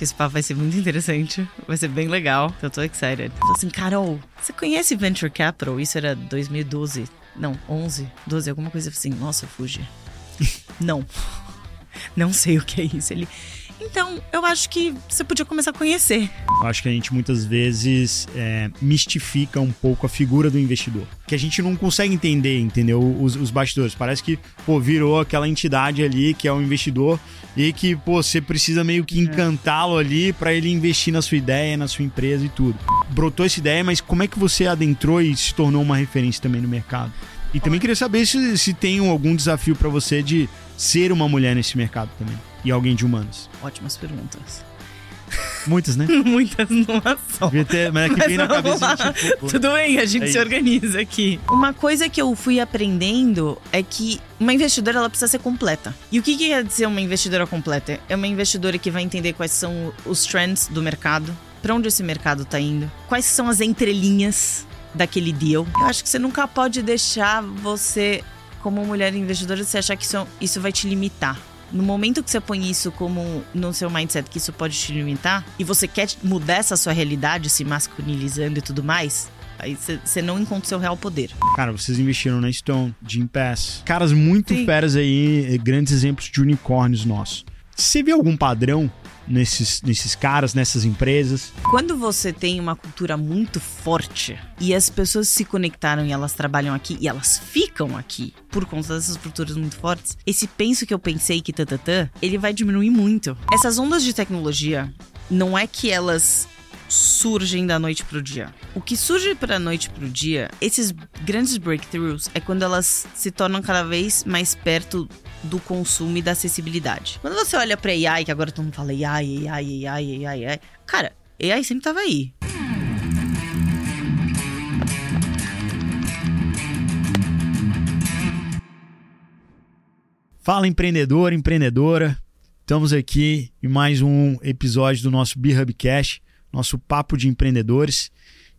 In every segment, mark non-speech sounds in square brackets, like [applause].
Esse papo vai ser muito interessante, vai ser bem legal. Eu tô excited. Falei assim, Carol, você conhece Venture Capital? Isso era 2012. Não, 11, 12, alguma coisa assim. Nossa, fugi. [laughs] Não. Não sei o que é isso. Ele. Então, eu acho que você podia começar a conhecer. Eu acho que a gente muitas vezes é, mistifica um pouco a figura do investidor. Que a gente não consegue entender, entendeu? Os, os bastidores. Parece que, pô, virou aquela entidade ali que é o investidor e que, pô, você precisa meio que encantá-lo ali para ele investir na sua ideia, na sua empresa e tudo. Brotou essa ideia, mas como é que você adentrou e se tornou uma referência também no mercado? E também queria saber se, se tem algum desafio para você de ser uma mulher nesse mercado também. E alguém de humanos. Ótimas perguntas. Muitas, né? [laughs] Muitas numa só. Devia ter, mas é que Mas vem na cabeça tipo, Tudo bem, a gente É se isso. organiza aqui. Uma coisa que eu fui aprendendo é que uma investidora ela precisa ser completa. E o que, que quer dizer uma investidora completa? É uma investidora que vai entender quais são os trends do mercado, para onde esse mercado tá indo, quais são as entrelinhas daquele deal. Eu acho que você nunca pode deixar você, como mulher investidora, você achar que isso, isso vai te limitar. No momento que você põe isso como no seu mindset que isso pode te limitar e você quer mudar essa sua realidade, se masculinizando e tudo mais, aí você- não encontra o seu real poder. Cara, vocês investiram na Stone, Jim Pass. Caras muito Sim. feras aí, grandes exemplos de unicórnios nossos. Você vê algum padrão nesses, nesses caras, nessas empresas? Quando você tem uma cultura muito forte e as pessoas se conectaram e elas trabalham aqui e elas ficam aqui por conta dessas culturas muito fortes, esse penso que eu pensei que tatatã, ele vai diminuir muito. Essas ondas de tecnologia não é que elas surgem da noite pro dia. O que surge pra noite pro dia, esses grandes breakthroughs, é quando elas se tornam cada vez mais perto do consumo e da acessibilidade. Quando você olha pra AI, que agora todo mundo fala AI, AI, AI, AI, AI, cara, AI sempre tava aí. Fala empreendedor, empreendedora. Estamos aqui em mais um episódio do nosso B-Hubcast, nosso papo de empreendedores.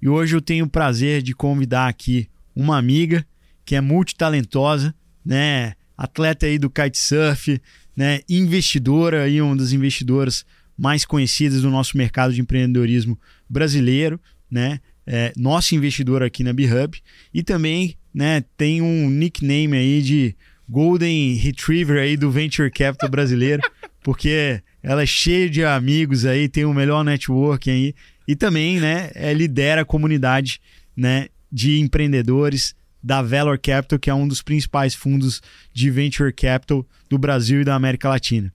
E hoje eu tenho o prazer de convidar aqui uma amiga que é multitalentosa, né? Atleta aí do kitesurf, né? Investidora aí, uma das investidoras mais conhecidas do nosso mercado de empreendedorismo brasileiro, né? É, nossa investidora aqui na B-Hub. E também, né, tem um nickname aí de Golden Retriever aí do Venture Capital brasileiro, [laughs] porque ela é cheia de amigos aí, tem o melhor networking aí e também, né, é, lidera a comunidade, né, de empreendedores da Valor Capital, que é um dos principais fundos de Venture Capital do Brasil e da América Latina.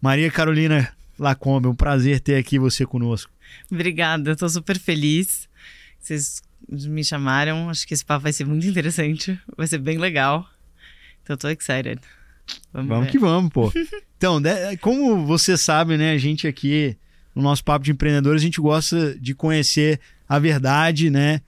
Maria Carolina Lacombe, um prazer ter aqui você conosco. Obrigada, eu tô super feliz. Vocês me chamaram, acho que esse papo vai ser muito interessante, vai ser bem legal. Então tô excited. Vamos, Vamos que vamos, pô. [laughs] Então, né, como você sabe, né, a gente aqui no nosso papo de empreendedores, a gente gosta de conhecer a verdade, né,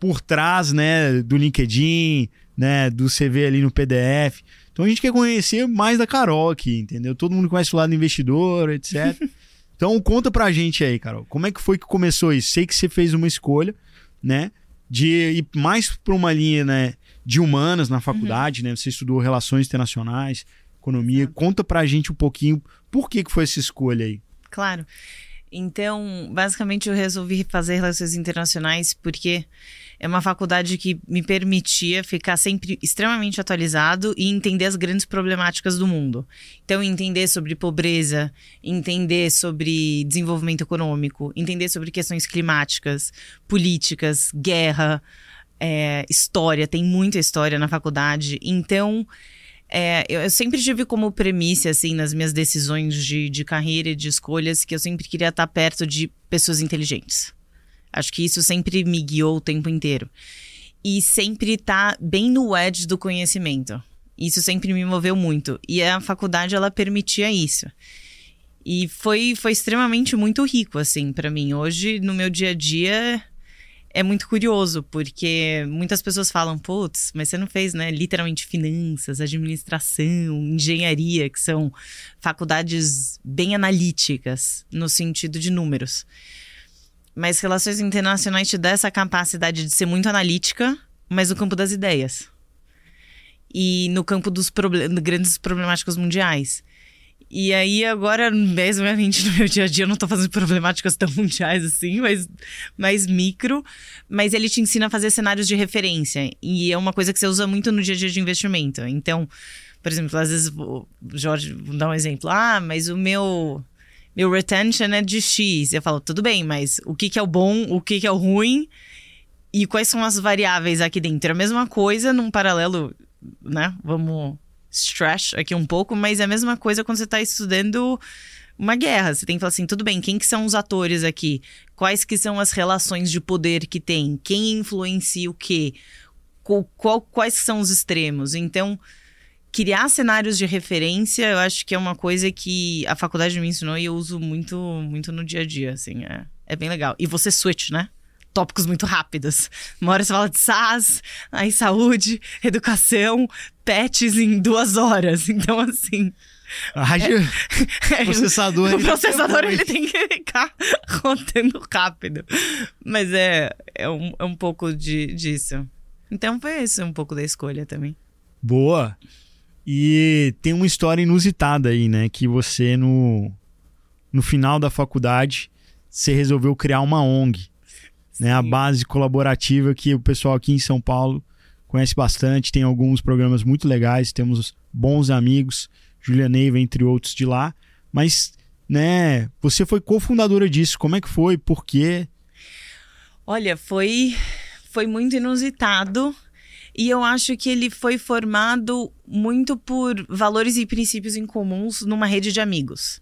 por trás, né, do LinkedIn, né, do CV ali no PDF. Então a gente quer conhecer mais da Carol aqui, entendeu? Todo mundo conhece o lado investidor, etc. [laughs] Então conta pra gente aí, Carol, como é que foi que começou isso? Sei que você fez uma escolha, né, de ir mais para uma linha, né, de humanas na faculdade, né? Você estudou relações internacionais, economia. Exato. Conta pra gente um pouquinho por que, que foi essa escolha aí. Claro. Então, basicamente, eu resolvi fazer relações internacionais porque é uma faculdade que me permitia ficar sempre extremamente atualizado e entender as grandes problemáticas do mundo. Então, entender sobre pobreza, entender sobre desenvolvimento econômico, entender sobre questões climáticas, políticas, guerra, é, história. Tem muita história na faculdade. Então, é, eu, eu sempre tive como premissa, assim, nas minhas decisões de, de carreira e de escolhas, que eu sempre queria estar perto de pessoas inteligentes. Acho que isso sempre me guiou o tempo inteiro. E sempre tá bem no edge do conhecimento. Isso sempre me moveu muito. E a faculdade, ela permitia isso. E foi, foi extremamente muito rico, assim, para mim. Hoje, no meu dia a dia, é muito curioso, porque muitas pessoas falam, putz, mas você não fez, né, literalmente finanças, administração, engenharia, que são faculdades bem analíticas, no sentido de números. Mas relações internacionais te dá essa capacidade de ser muito analítica, mas no campo das ideias. E no campo dos grandes problemáticas mundiais. E aí, agora, basicamente, [laughs] no meu dia a dia, eu não tô fazendo problemáticas tão mundiais assim, mas mais micro. Mas ele te ensina a fazer cenários de referência. E é uma coisa que você usa muito no dia a dia de investimento. Então, por exemplo, às vezes, o Jorge, vou dar um exemplo. Ah, mas o meu meu retention é de X. Eu falo, tudo bem, mas o que, que é o bom, o que, que é o ruim e quais são as variáveis aqui dentro? É a mesma coisa num paralelo, né? Vamos stretch aqui um pouco, mas é a mesma coisa quando você está estudando uma guerra. Você tem que falar assim, tudo bem, quem que são os atores aqui? Quais que são as relações de poder que tem? Quem influencia o quê? Qual, qual, quais são os extremos? Então, criar cenários de referência, eu acho que é uma coisa que a faculdade me ensinou e eu uso muito, muito no dia a dia, assim, é, é bem legal. E você switch, né? tópicos muito rápidos. Uma hora você fala de SaaS, aí saúde, educação, pets em duas horas. [laughs] Então, assim. Rádio, é, [laughs] processador. O processador ele tem que ficar [laughs] rodando rápido. Mas é, é, um, é um pouco de, disso. Então foi esse um pouco da escolha também. Boa. E tem uma história inusitada aí, né? Que você, no, no final da faculdade, você resolveu criar uma ONG né? A base colaborativa que o pessoal aqui em São Paulo conhece bastante, tem alguns programas muito legais, temos bons amigos, Julia Neiva, entre outros de lá, mas, né, você foi cofundadora disso, como é que foi, por quê? Olha, foi, foi muito inusitado e eu acho que ele foi formado muito por valores e princípios em comuns numa rede de amigos.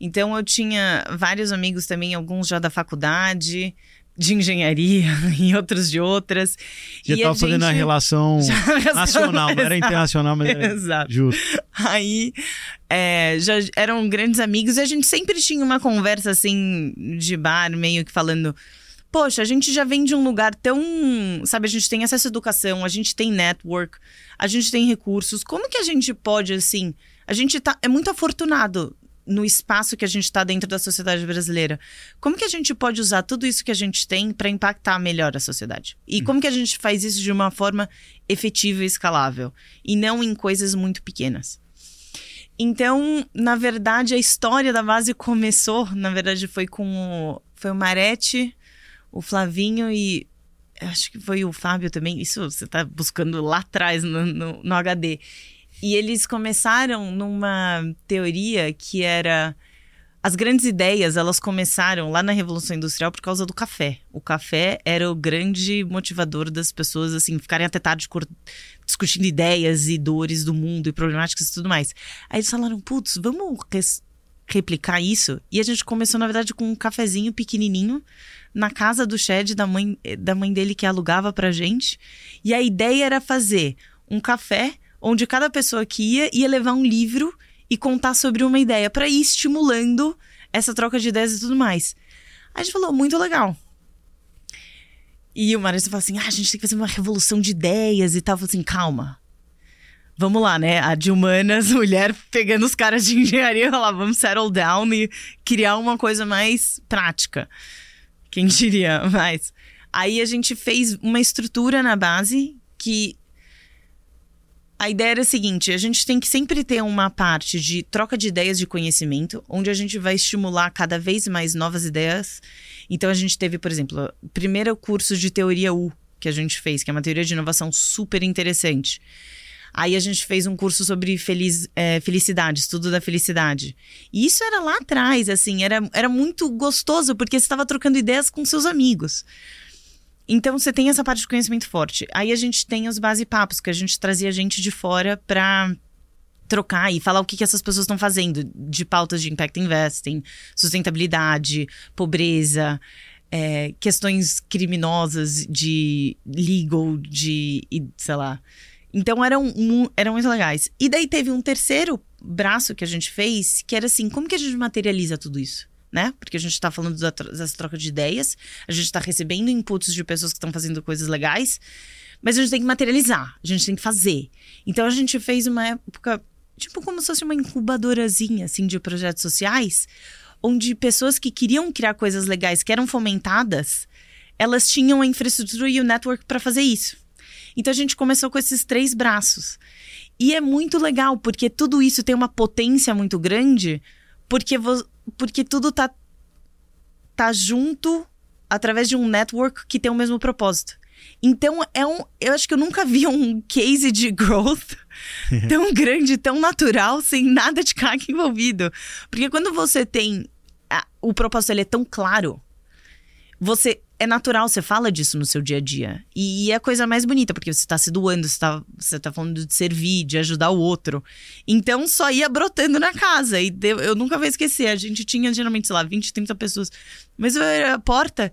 Então eu tinha vários amigos também, alguns já da faculdade, de engenharia [laughs] e outros de outras. Já estava fazendo a relação [laughs] nacional, não era internacional, mas era Exato. justo. Aí é, já eram grandes amigos e a gente sempre tinha uma conversa assim de bar, meio que falando. Poxa, a gente já vem de um lugar tão. Sabe, a gente tem acesso à educação, a gente tem network, a gente tem recursos. Como que a gente pode, assim. A gente tá, é muito afortunado no espaço que a gente está dentro da sociedade brasileira. Como que a gente pode usar tudo isso que a gente tem para impactar melhor a sociedade? E hum. como que a gente faz isso de uma forma efetiva e escalável? E não em coisas muito pequenas. Então, na verdade, a história da base começou, na verdade, foi com o, foi o Marete, o Flavinho e acho que foi o Fábio também. Isso você está buscando lá atrás no, no, no HD. E eles começaram numa teoria que era as grandes ideias, elas começaram lá na Revolução Industrial por causa do café. O café era o grande motivador das pessoas, assim, ficarem até tarde discutindo ideias e dores do mundo e problemáticas e tudo mais. Aí eles falaram, putz, vamos replicar isso? E a gente começou, na verdade, com um cafezinho pequenininho na casa do Shed, da mãe, da mãe dele que alugava pra gente. E a ideia era fazer um café onde cada pessoa que ia ia levar um livro e contar sobre uma ideia para ir estimulando essa troca de ideias e tudo mais. A gente falou, muito legal. E o Marisa falou assim: ah, a gente tem que fazer uma revolução de ideias e tal. Eu falei assim: calma. Vamos lá, né? A de humanas, [laughs] mulher pegando os caras de engenharia, lá, vamos settle down e criar uma coisa mais prática. Quem diria? [laughs] Mas. Aí a gente fez uma estrutura na base que a ideia era a seguinte: a gente tem que sempre ter uma parte de troca de ideias de conhecimento, onde a gente vai estimular cada vez mais novas ideias. Então a gente teve, por exemplo, o primeiro curso de teoria U que a gente fez, que é uma teoria de inovação super interessante. Aí a gente fez um curso sobre feliz, é, felicidade, estudo da felicidade. E isso era lá atrás, assim, era, era muito gostoso, porque você estava trocando ideias com seus amigos. Então você tem essa parte de conhecimento forte. Aí a gente tem os base papos, que a gente trazia gente de fora para trocar e falar o que, que essas pessoas estão fazendo de pautas de impact investing, sustentabilidade, pobreza, é, questões criminosas de legal, de, sei lá. Então eram, eram muito legais. E daí teve um terceiro braço que a gente fez, que era assim, como que a gente materializa tudo isso? né? Porque a gente está falando dessa troca de ideias, a gente está recebendo inputs de pessoas que estão fazendo coisas legais, mas a gente tem que materializar, a gente tem que fazer. Então a gente fez uma época, tipo como se fosse uma incubadorazinha, assim, de projetos sociais, onde pessoas que queriam criar coisas legais, que eram fomentadas, elas tinham a infraestrutura e o network para fazer isso. Então a gente começou com esses três braços. E é muito legal, porque tudo isso tem uma potência muito grande, porque, porque tudo tá, tá junto através de um network que tem o mesmo propósito. Então, é um. Eu acho que eu nunca vi um case de growth [laughs] tão grande, tão natural, sem nada de carga envolvido. Porque quando você tem. A, o propósito ele é tão claro, você é natural, você fala disso no seu dia a dia. E é a coisa mais bonita, porque você está se doando, você está você tá falando de servir, de ajudar o outro. Então só ia brotando na casa. E eu, eu nunca vou esquecer. A gente tinha geralmente, sei lá, 20, 30 pessoas. Mas a porta.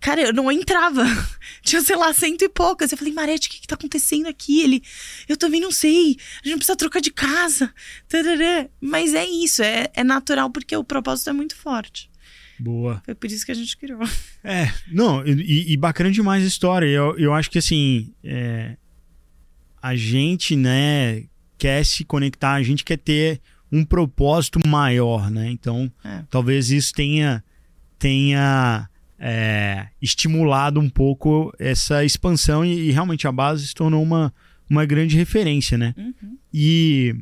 Cara, eu não entrava. [laughs] Tinha, sei lá, cento e poucas. Eu falei, Marete, o que, que tá acontecendo aqui? Ele, eu também não sei. A gente precisa trocar de casa. Tarará. Mas é isso, é, é natural porque o propósito é muito forte. Boa. Foi por isso que a gente criou. [laughs] É, não, e, e bacana demais a história. Eu, eu acho que assim, é, a gente, né, quer se conectar, a gente quer ter um propósito maior, né? Então, é. talvez isso tenha, tenha é, estimulado um pouco essa expansão e, e, realmente a base se tornou uma, uma grande referência, né? Uhum. E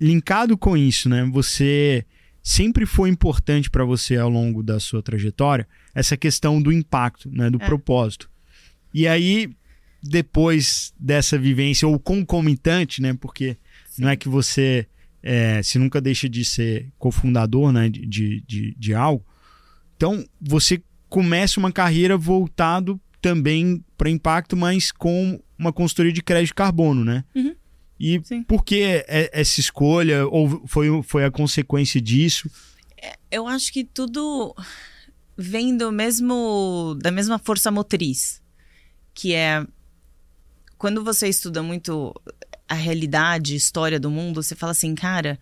linkado com isso, né? Você sempre foi importante para você ao longo da sua trajetória essa questão do impacto, né, do é. propósito. E aí depois dessa vivência ou concomitante, né, porque Sim. não é que você é, se nunca deixa de ser cofundador, né, de, de, de algo, então você começa uma carreira voltado também para impacto, mas com uma consultoria de crédito carbono, né? Uhum. E Sim. por que é, essa escolha? Ou foi, foi a consequência disso? É, eu acho que tudo vem do mesmo da mesma força motriz, que é quando você estuda muito a realidade, história do mundo, você fala assim, cara,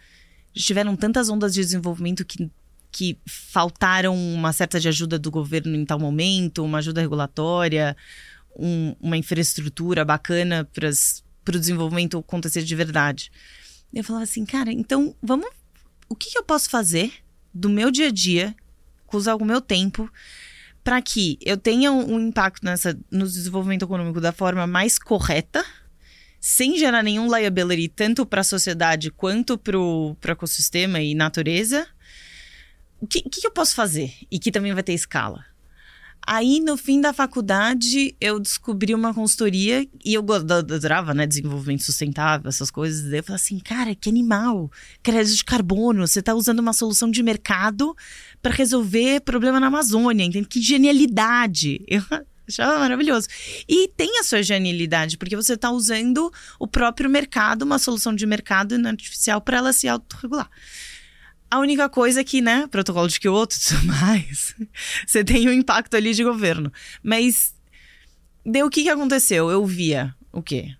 tiveram tantas ondas de desenvolvimento que que faltaram uma certa de ajuda do governo em tal momento, uma ajuda regulatória, um, uma infraestrutura bacana para para o desenvolvimento acontecer de verdade. Eu falava assim, cara, então vamos. O que, que eu posso fazer do meu dia a dia, usar o meu tempo, para que eu tenha um, impacto nessa, no desenvolvimento econômico da forma mais correta, sem gerar nenhum liability, tanto para a sociedade quanto para o ecossistema e natureza. O que, que, que eu posso fazer? E que também vai ter escala. Aí, no fim da faculdade, eu descobri uma consultoria e eu adorava, né, desenvolvimento sustentável, essas coisas. Eu falei assim, cara, que animal, crédito de carbono, você está usando uma solução de mercado para resolver problema na Amazônia, entende? Que genialidade! Eu [laughs] achava maravilhoso. E tem a sua genialidade, porque você está usando o próprio mercado, uma solução de mercado artificial para ela se autorregular. A única coisa é que, né, protocolo de Kyoto e tudo [laughs] mais, você tem um impacto ali de governo. Mas, deu o que, que aconteceu? Eu via o quê?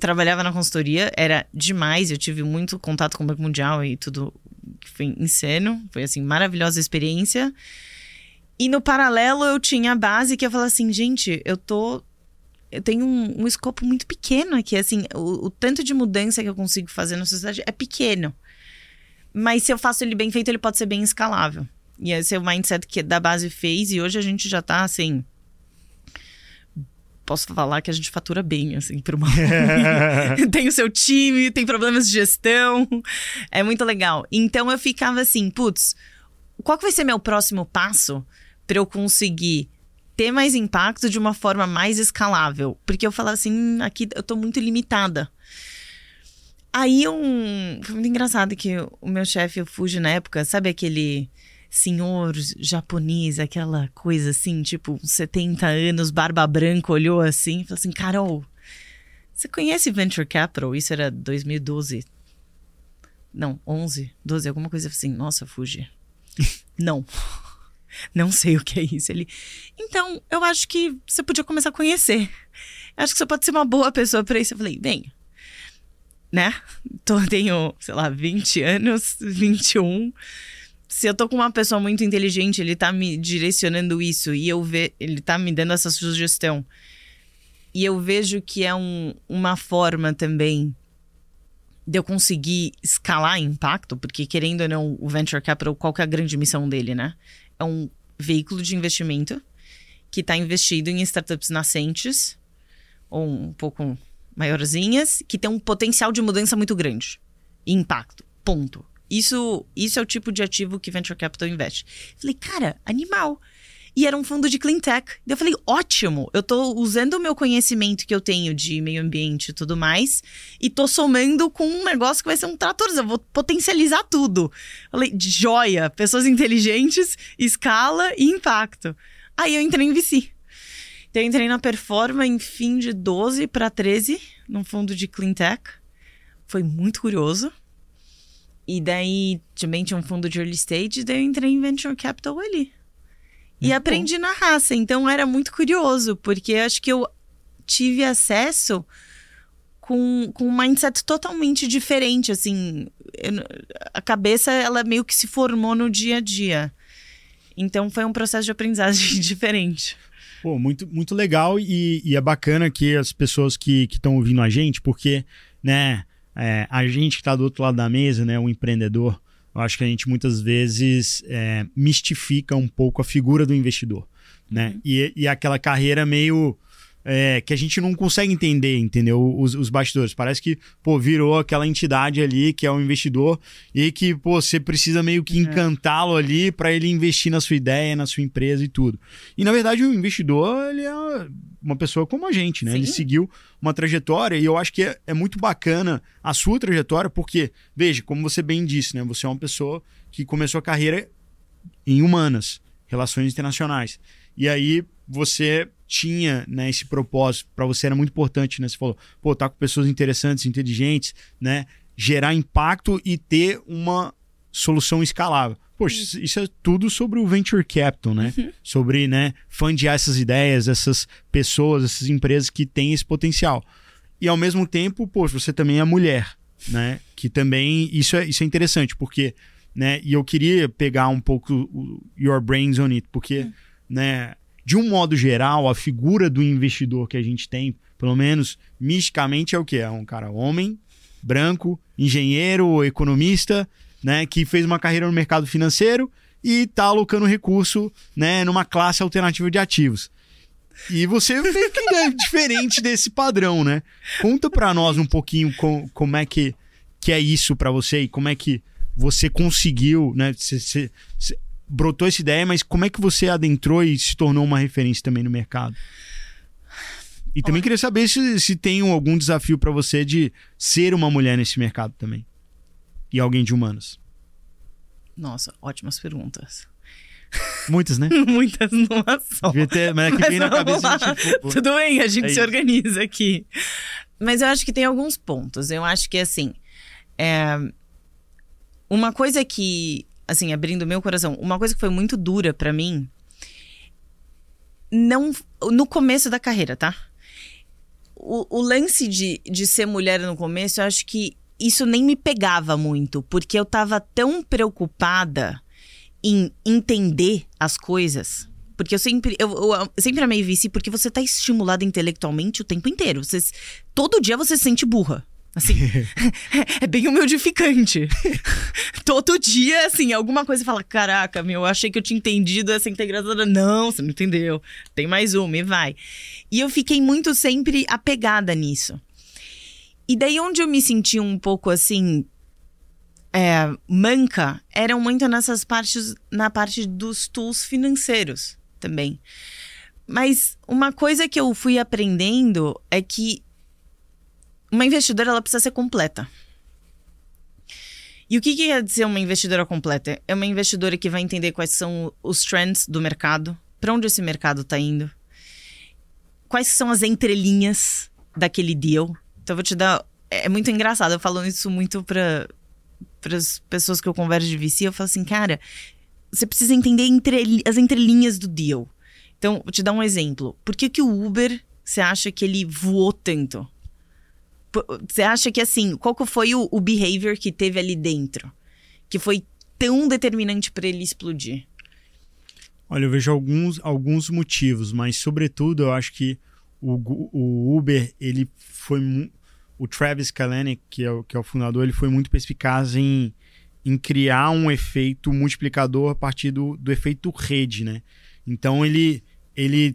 Trabalhava na consultoria, era demais, eu tive muito contato com o Banco Mundial e tudo, foi insano, foi assim, maravilhosa experiência. E no paralelo eu tinha a base que eu falava assim, gente, eu tô eu tenho um, um escopo muito pequeno aqui, assim, o, o, tanto de mudança que eu consigo fazer na sociedade é pequeno. Mas se eu faço ele bem feito, ele pode ser bem escalável. E esse é o mindset que da base fez, e hoje a gente já tá assim. Posso falar que a gente fatura bem, assim, por uma. [laughs] tem o seu time, tem problemas de gestão. É muito legal. Então eu ficava assim, putz, qual que vai ser meu próximo passo para eu conseguir ter mais impacto de uma forma mais escalável? Porque eu falava assim, hum, aqui eu tô muito limitada. Aí um. Foi muito engraçado que o meu chefe, o Fuji, na época, sabe aquele senhor japonês, aquela coisa assim, tipo, 70 anos, barba branca, olhou assim e falou assim: Carol, você conhece Venture Capital? Isso era 2012. Não, 11, 12, alguma coisa assim. Nossa, Fuji. [laughs] Não. Não sei o que é isso. Ele. Então, eu acho que você podia começar a conhecer. Eu acho que você pode ser uma boa pessoa para isso. Eu falei, bem, né? Tenho, sei lá, 20 anos, 21. Se eu tô com uma pessoa muito inteligente, ele tá me direcionando isso e eu ver, ele tá me dando essa sugestão. E eu vejo que é um, uma forma também de eu conseguir escalar impacto, porque querendo ou não, o Venture Capital, qual que é a grande missão dele, né? É um veículo de investimento que está investido em startups nascentes, ou um pouco maiorzinhas, que tem um potencial de mudança muito grande. E impacto. Ponto. Isso, isso é o tipo de ativo que Venture Capital investe. Falei, cara, animal. E era um fundo de clean tech. Eu falei, ótimo, eu tô usando o meu conhecimento que eu tenho de meio ambiente e tudo mais, e tô somando com um negócio que vai ser um trator. Eu vou potencializar tudo. Falei, joia, pessoas inteligentes, escala e impacto. Aí eu entrei em VC. Então eu entrei na Performa em fim de 12 para 13, num fundo de clean tech. Foi muito curioso. E daí também tinha um fundo de early stage, daí eu entrei em venture capital ali. E muito aprendi bom. na raça. Então era muito curioso, porque acho que eu tive acesso com, com um mindset totalmente diferente. Assim, eu, a cabeça, ela meio que se formou no dia a dia. Então foi um processo de aprendizagem [laughs] diferente. Pô, muito, muito legal e, e é bacana que as pessoas que estão ouvindo a gente, porque, né, é, a gente que está do outro lado da mesa, né, o empreendedor, eu acho que a gente muitas vezes é, mistifica um pouco a figura do investidor, né? Uhum. E, e aquela carreira meio é, que a gente não consegue entender, entendeu? Os, os bastidores. Parece que, pô, virou aquela entidade ali que é o investidor e que, pô, você precisa meio que é. encantá-lo ali para ele investir na sua ideia, na sua empresa e tudo. E, na verdade, o investidor, ele é uma pessoa como a gente, né? Sim. Ele seguiu uma trajetória e eu acho que é, é muito bacana a sua trajetória porque, veja, como você bem disse, né? Você é uma pessoa que começou a carreira em humanas, relações internacionais. E aí você tinha né, esse propósito, para você era muito importante, né? Você falou, pô, tá com pessoas interessantes, inteligentes, né? Gerar impacto e ter uma solução escalável. Poxa, isso é tudo sobre o venture capital, né? Uhum. [laughs] Sobre, né, fundear essas ideias, essas pessoas, essas empresas que têm esse potencial. E ao mesmo tempo, poxa, você também é mulher, né? Que também isso é, isso é interessante, porque, né, e eu queria pegar um pouco o your brains on it, porque, uhum. né, de um modo geral, a figura do investidor que a gente tem, pelo menos misticamente, é o que? É um cara homem, branco, engenheiro, economista, né, que fez uma carreira no mercado financeiro e está alocando recurso né, numa classe alternativa de ativos. E você que é [laughs] diferente desse padrão, né? Conta para nós um pouquinho com, como é que, que é isso para você e como é que você conseguiu, né? Você, você, brotou essa ideia, mas como é que você adentrou e se tornou uma referência também no mercado? E também Olha. queria saber se, se tem algum desafio para você de ser uma mulher nesse mercado também. E alguém de humanos. Nossa, ótimas perguntas. Muitas, né? [laughs] Muitas numa só. Devia ter, mas é que vem na cabeça tipo, Tudo bem, a gente é se organiza aqui. Mas eu acho que tem alguns pontos. Eu acho que, assim, é... uma coisa que assim, abrindo meu coração, uma coisa que foi muito dura para mim, não no começo da carreira, tá? O, o, lance de, de ser mulher no começo, eu acho que isso nem me pegava muito, porque eu tava tão preocupada em entender as coisas. Porque eu sempre, eu, eu, sempre amei vice porque você tá estimulada intelectualmente o tempo inteiro. Você, todo dia você se sente burra. Assim, [laughs] [laughs] é bem humidificante. [laughs] Todo dia, assim, alguma coisa fala: Caraca, meu, eu achei que eu tinha entendido essa integradora. Não, você não entendeu. Tem mais uma e vai. E eu fiquei muito sempre apegada nisso. E daí, onde eu me senti um pouco assim. É, manca eram muito nessas partes, na parte dos tools financeiros também. Mas uma coisa que eu fui aprendendo é que uma investidora ela precisa ser completa. E o que, que quer dizer uma investidora completa? É uma investidora que vai entender quais são os trends do mercado, para onde esse mercado está indo, quais são as entrelinhas daquele deal. Então eu vou te dar. É, é muito engraçado, eu falo isso muito para as pessoas que eu converso de VC. Eu falo assim, cara, você precisa entender entre, as entrelinhas do deal. Então, vou te dar um exemplo. Por que, que o Uber, você acha que ele voou tanto? Você acha que assim, qual que foi o, o behavior que teve ali dentro? Que foi tão determinante para ele explodir? Olha, eu vejo alguns, alguns motivos, mas sobretudo eu acho que o, o Uber, ele foi. O Travis Kalanick, que é o, que é o fundador, ele foi muito perspicaz em, em criar um efeito multiplicador a partir do, do efeito rede, né? Então ele, ele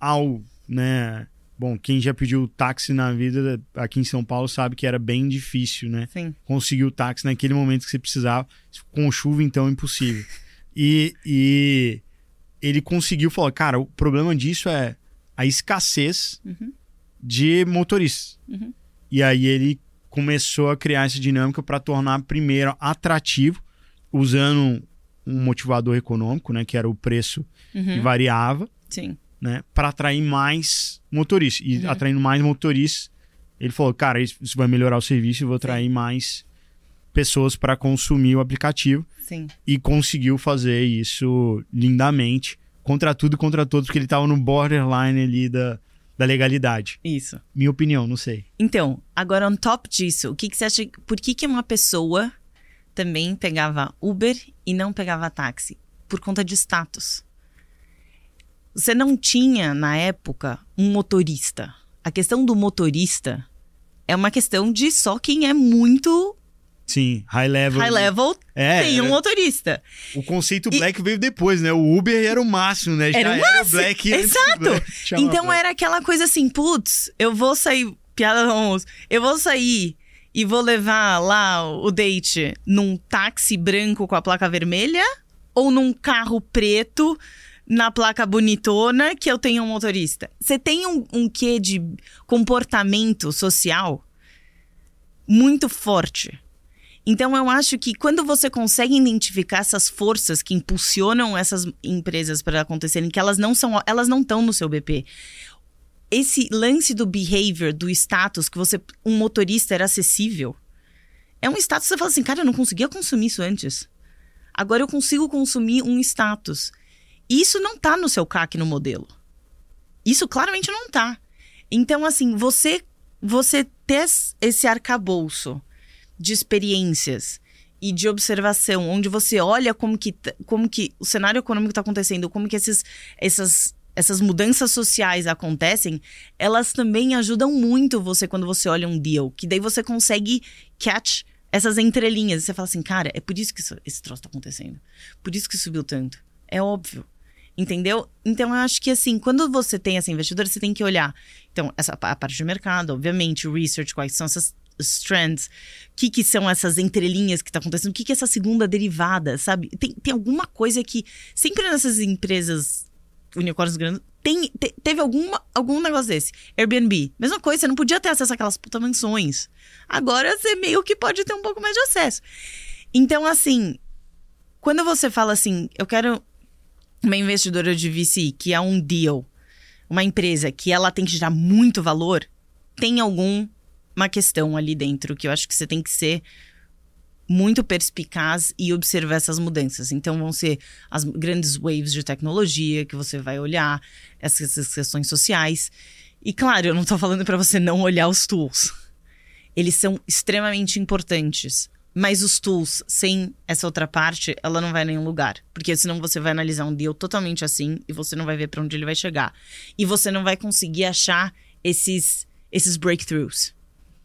ao né, Bom, quem já pediu táxi na vida aqui em São Paulo sabe que era bem difícil, né? Sim. Conseguir o táxi naquele momento que você precisava. Com chuva, então, impossível. [laughs] E, e ele conseguiu falar, cara, o problema disso é a escassez Uhum. de motoristas. Uhum. E aí ele começou a criar essa dinâmica para tornar primeiro atrativo, usando um motivador econômico, né, que era o preço que Uhum. variava, Sim. Né, para atrair mais motoristas. E Uhum. atraindo mais motoristas, ele falou, cara, isso vai melhorar o serviço, eu vou atrair mais pessoas para consumir o aplicativo Sim. e conseguiu fazer isso lindamente, contra tudo e contra todos, porque ele estava no borderline ali da, da legalidade. Isso. Minha opinião, não sei. Então, agora on top disso, o que, que você acha? Por que, que uma pessoa também pegava Uber e não pegava táxi? Por conta de status. Você não tinha, na época, um motorista. A questão do motorista é uma questão de só quem é muito Sim, high level. high level É, tem um é. motorista. o conceito E- black veio depois, né? O Uber era o máximo, né? Já Era o era o máximo, black. exato. black Então black. era aquela coisa assim, putz, eu vou sair, piada do almoço, eu vou sair e vou levar lá o date num táxi branco com a placa vermelha ou num carro preto na placa bonitona que eu tenho um motorista. Você tem um, um quê de comportamento social muito forte. Então eu acho que quando você consegue identificar essas forças que impulsionam essas empresas para acontecerem, que elas não são, elas não estão no seu BP. Esse lance do behavior, do status, que você um motorista era acessível, é um status que você fala assim, cara, eu não conseguia consumir isso antes. Agora eu consigo consumir um status. Isso não tá no seu CAC no modelo. Isso claramente não tá. Então, assim, você você ter esse arcabouço de experiências e de observação, onde você olha como que, como que o cenário econômico está acontecendo, como que esses, essas, essas mudanças sociais acontecem, elas também ajudam muito você quando você olha um deal, que daí você consegue catch essas entrelinhas. E você fala assim, cara, é por isso que isso- esse troço está acontecendo. Por isso que subiu tanto. É óbvio. Entendeu? Então eu acho que assim, quando você tem essa investidora, você tem que olhar. Então, essa a parte de mercado, obviamente, o research, quais são essas os trends, o que, que são essas entrelinhas que tá acontecendo, o que, que é essa segunda derivada, sabe? Tem, tem alguma coisa que. Sempre nessas empresas unicórnios grandes, tem, te- teve alguma, algum negócio desse. Airbnb, mesma coisa, você não podia ter acesso àquelas puta mansões. Agora você meio que pode ter um pouco mais de acesso. Então, assim, quando você fala assim, eu quero uma investidora de VC que é um deal, uma empresa que ela tem que gerar muito valor, tem alguma questão ali dentro que eu acho que você tem que ser muito perspicaz e observar essas mudanças. Então vão ser as grandes waves de tecnologia que você vai olhar, essas, essas questões sociais. E claro, eu não tô falando para você não olhar os tools. Eles são extremamente importantes. Mas os tools, sem essa outra parte, ela não vai a nenhum lugar. Porque senão você vai analisar um deal totalmente assim e você não vai ver para onde ele vai chegar. E você não vai conseguir achar esses, esses breakthroughs.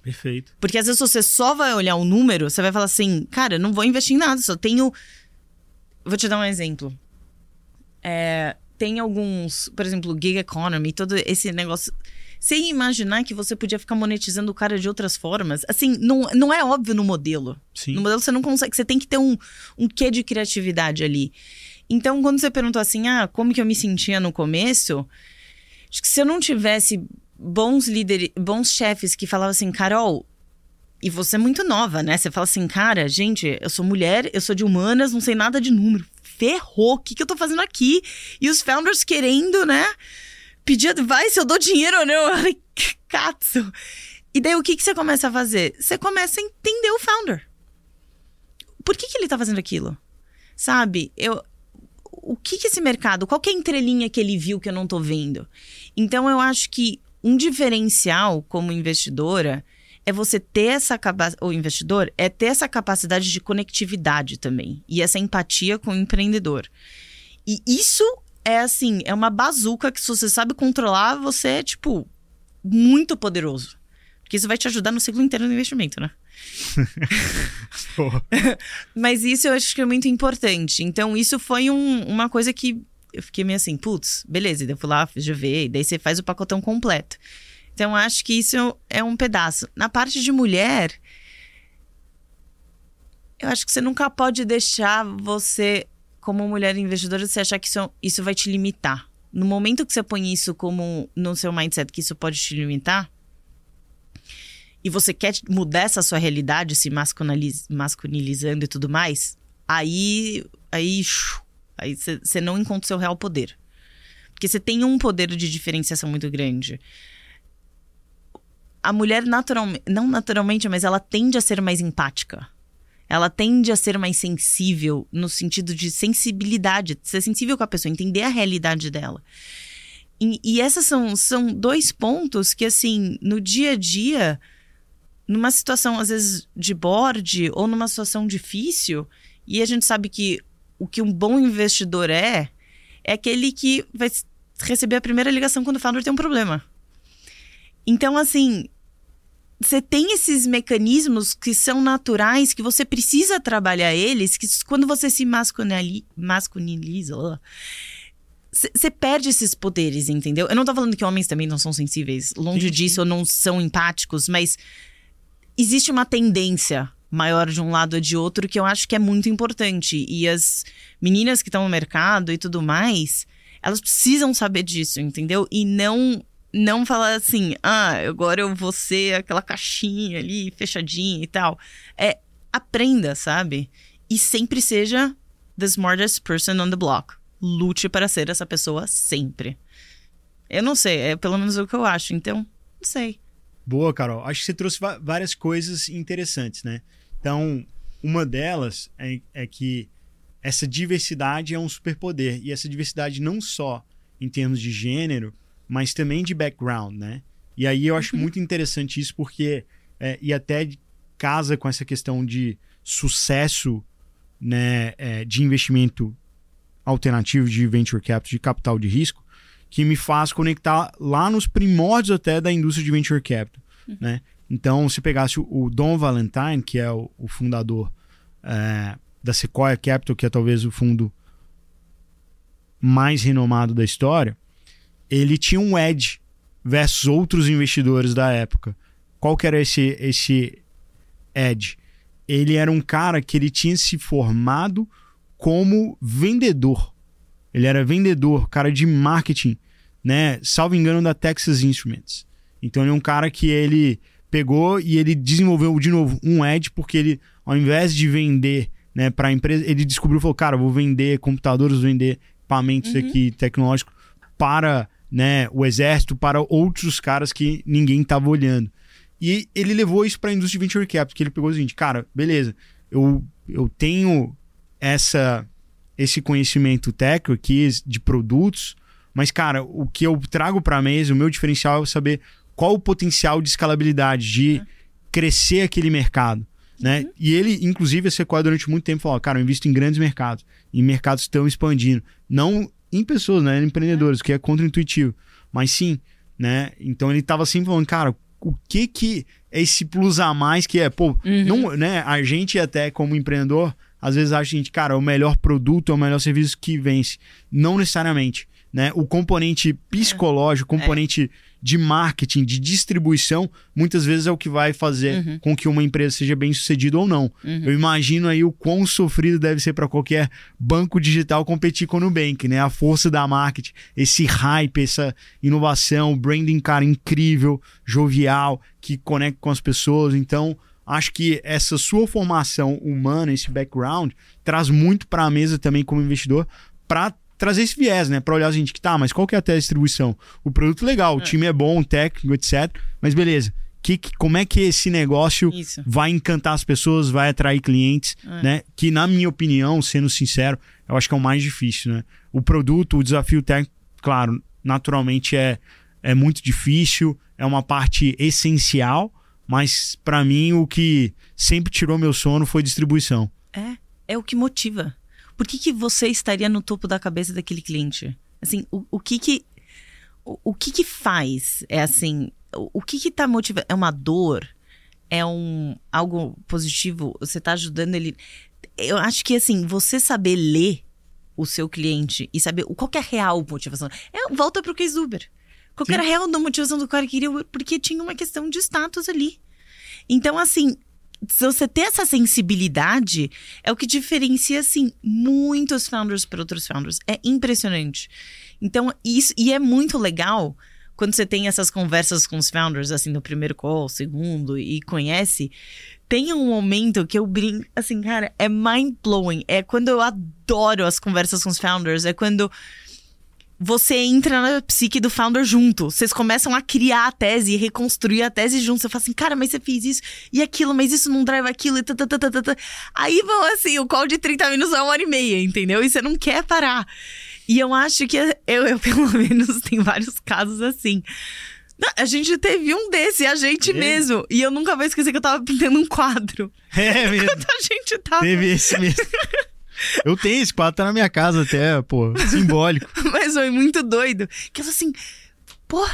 Perfeito. Porque às vezes você só vai olhar o número, você vai falar assim, cara, não vou investir em nada, só tenho. Vou te dar um exemplo. É, tem alguns, por exemplo, gig economy, todo esse negócio. Sem imaginar que você podia ficar monetizando o cara de outras formas. Assim, não, não é óbvio no modelo. Sim. No modelo você não consegue, você tem que ter um, um quê de criatividade ali. Então, quando você perguntou assim, ah, como que eu me sentia no começo, acho que se eu não tivesse bons líderes, bons chefes que falavam assim, Carol, e você é muito nova, né? Você fala assim, cara, gente, eu sou mulher, eu sou de humanas, não sei nada de número. Ferrou, o que, que eu tô fazendo aqui? E os founders querendo, né? Pedir advice, eu dou dinheiro ou não? Falei, [laughs] Katsu. E daí o que, que você começa a fazer? Você começa a entender o founder. Por que, que ele tá fazendo aquilo? Sabe? Eu, o que, que esse mercado, qual que é a entrelinha que ele viu que eu não tô vendo? Então eu acho que um diferencial como investidora é você ter essa capacidade, ou investidor, é ter essa capacidade de conectividade também. E essa empatia com o empreendedor. E isso é assim, é uma bazuca que se você sabe controlar, você é, tipo, muito poderoso. Porque isso vai te ajudar no ciclo inteiro do investimento, né? [laughs] [laughs] Mas isso eu acho que é muito importante. Então, isso foi um- uma coisa que eu fiquei meio assim, putz, beleza, eu fui lá, fiz GV, e daí você faz o pacotão completo. Então, acho que isso é um pedaço. Na parte de mulher, eu acho que você nunca pode deixar você, como mulher investidora, você achar que isso, isso vai te limitar. No momento que você põe isso como no seu mindset, que isso pode te limitar, e você quer mudar essa sua realidade, se masculinizando e tudo mais, aí aí aí você não encontra o seu real poder. Porque você tem um poder de diferenciação muito grande. A mulher naturalmente, não naturalmente, mas ela tende a ser mais empática. Ela tende a ser mais sensível no sentido de sensibilidade, ser sensível com a pessoa, entender a realidade dela. E, e esses são, são dois pontos que, assim, no dia a dia, numa situação, às vezes, de board ou numa situação difícil, e a gente sabe que o que um bom investidor é, é aquele que vai receber a primeira ligação quando o founder tem um problema. Então, assim, você tem esses mecanismos que são naturais, que você precisa trabalhar eles, que quando você se masculiniza, você perde esses poderes, entendeu? Eu não tô falando que homens também não são sensíveis, longe sim, disso, ou não são empáticos, mas existe uma tendência maior de um lado ou de outro que eu acho que é muito importante. E as meninas que estão no mercado e tudo mais, elas precisam saber disso, entendeu? E não não falar assim, ah, agora eu vou ser aquela caixinha ali, fechadinha e tal. É, aprenda, sabe? E sempre seja the smartest person on the block. Lute para ser essa pessoa sempre. Eu não sei, é pelo menos o que eu acho, então, não sei. Boa, Carol. Acho que você trouxe várias coisas interessantes, né? Então, uma delas é, é que essa diversidade é um superpoder. E essa diversidade não só em termos de gênero, mas também de background, né? E aí eu acho uhum. muito interessante isso porque é, e até casa com essa questão de sucesso, né, é, de investimento alternativo de venture capital, de capital de risco, que me faz conectar lá nos primórdios até da indústria de venture capital, uhum. né? Então, se pegasse o Don Valentine, que é o, o fundador é, da Sequoia Capital, que é talvez o fundo mais renomado da história, ele tinha um edge versus outros investidores da época. Qual que era esse, esse edge? Ele era um cara que ele tinha se formado como vendedor. Ele era vendedor, cara de marketing, né? Salvo engano da Texas Instruments. Então ele é um cara que ele pegou e ele desenvolveu de novo um edge porque ele ao invés de vender, né, para a empresa, ele descobriu falou, cara, vou vender computadores, vou vender equipamentos uhum. aqui tecnológicos para né, o exército para outros caras que ninguém estava olhando. E ele levou isso para a indústria de venture capital, que ele pegou o seguinte, cara, beleza, eu, eu tenho essa esse conhecimento técnico aqui de produtos, mas cara, o que eu trago para a mesa, o meu diferencial é saber qual o potencial de escalabilidade, de uhum. crescer aquele mercado. Né? Uhum. E ele, inclusive, a Sequoia durante muito tempo falou: cara, eu invisto em grandes mercados, em mercados que estão expandindo. Não em pessoas, né? Empreendedores, que é contra-intuitivo. Mas sim, né? Então ele tava sempre falando, cara, o que que é esse plus a mais que é, pô, uhum. não, né? A gente até como empreendedor, às vezes acha a gente, cara, o melhor produto é o melhor serviço que vence. Não necessariamente, né? O componente psicológico, o componente é de marketing, de distribuição, muitas vezes é o que vai fazer uhum. com que uma empresa seja bem sucedida ou não. Uhum. Eu imagino aí o quão sofrido deve ser para qualquer banco digital competir com o Nubank, né? A força da marketing, esse hype, essa inovação, branding, cara, incrível, jovial, que conecta com as pessoas. Então, acho que essa sua formação humana, esse background, traz muito para a mesa também como investidor para trazer esse viés, né? Pra olhar a gente que tá, mas qual que é até a distribuição? O produto legal, o é. time é bom, o técnico, etc. Mas beleza. Que, que, como é que esse negócio Isso. vai encantar as pessoas, vai atrair clientes, é. né? Que, na minha opinião, sendo sincero, eu acho que é o mais difícil, né? O produto, o desafio técnico, claro, naturalmente é, é muito difícil, é uma parte essencial, mas para mim o que sempre tirou meu sono foi distribuição. É, é o que motiva por que, que você estaria no topo da cabeça daquele cliente? Assim, o, o que que o, o, que que faz? É assim, o, o que que tá motivando? É uma dor? É um algo positivo? Você tá ajudando ele? Eu acho que assim, você saber ler o seu cliente e saber qual que é a real motivação. É, volta pro case Uber. Qual que era a real motivação do cara que queria Uber? Porque tinha uma questão de status ali. Então, assim, você ter essa sensibilidade, é o que diferencia, assim, muitos founders para outros founders. É impressionante. Então, isso, e é muito legal quando você tem essas conversas com os founders, assim, no primeiro call, segundo, e conhece, tem um momento que eu brinco, assim, cara, é mind blowing. É quando eu adoro as conversas com os founders, é quando você entra na psique do founder junto. Vocês começam a criar a tese e reconstruir a tese junto. Você fala assim, cara, mas você fez isso e aquilo, mas isso não drive aquilo e tata, tata, tata. Aí vão assim, o call de 30 minutos é uma hora e meia, entendeu? E você não quer parar. E eu acho que eu, eu pelo [laughs] menos, tem vários casos assim. A gente teve um desse, a gente é. mesmo. E eu nunca vou esquecer que eu tava pintando um quadro. É mesmo. [laughs] Quando a gente tava. Teve esse mesmo. [laughs] Eu tenho esse quadro, tá na minha casa até, pô, simbólico. [laughs] Mas foi muito doido. Que eu assim, pô.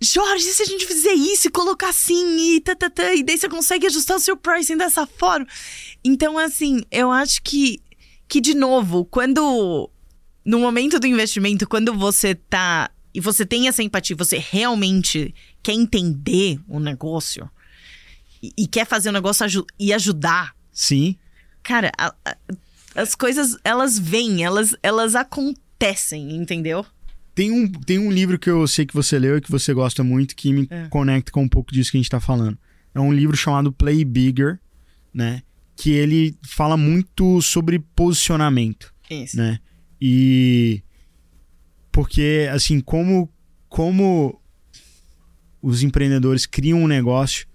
Jorge, e se a gente fizer isso e colocar assim e tá, tá, tá, e daí você consegue ajustar o seu pricing dessa forma? Então, assim, eu acho que, que de novo, quando. No momento do investimento, quando você tá. E você tem essa empatia, você realmente quer entender o negócio e, e quer fazer o negócio e ajudar. Sim. Cara, a, a, as coisas, elas vêm, elas, elas acontecem, entendeu? Tem um, tem um livro que eu sei que você leu e que você gosta muito que me é. conecta com um pouco disso que a gente tá falando. É um livro chamado Play Bigger, né? Que ele fala muito sobre posicionamento. Isso. Né? E. Porque, assim, como, como os empreendedores criam um negócio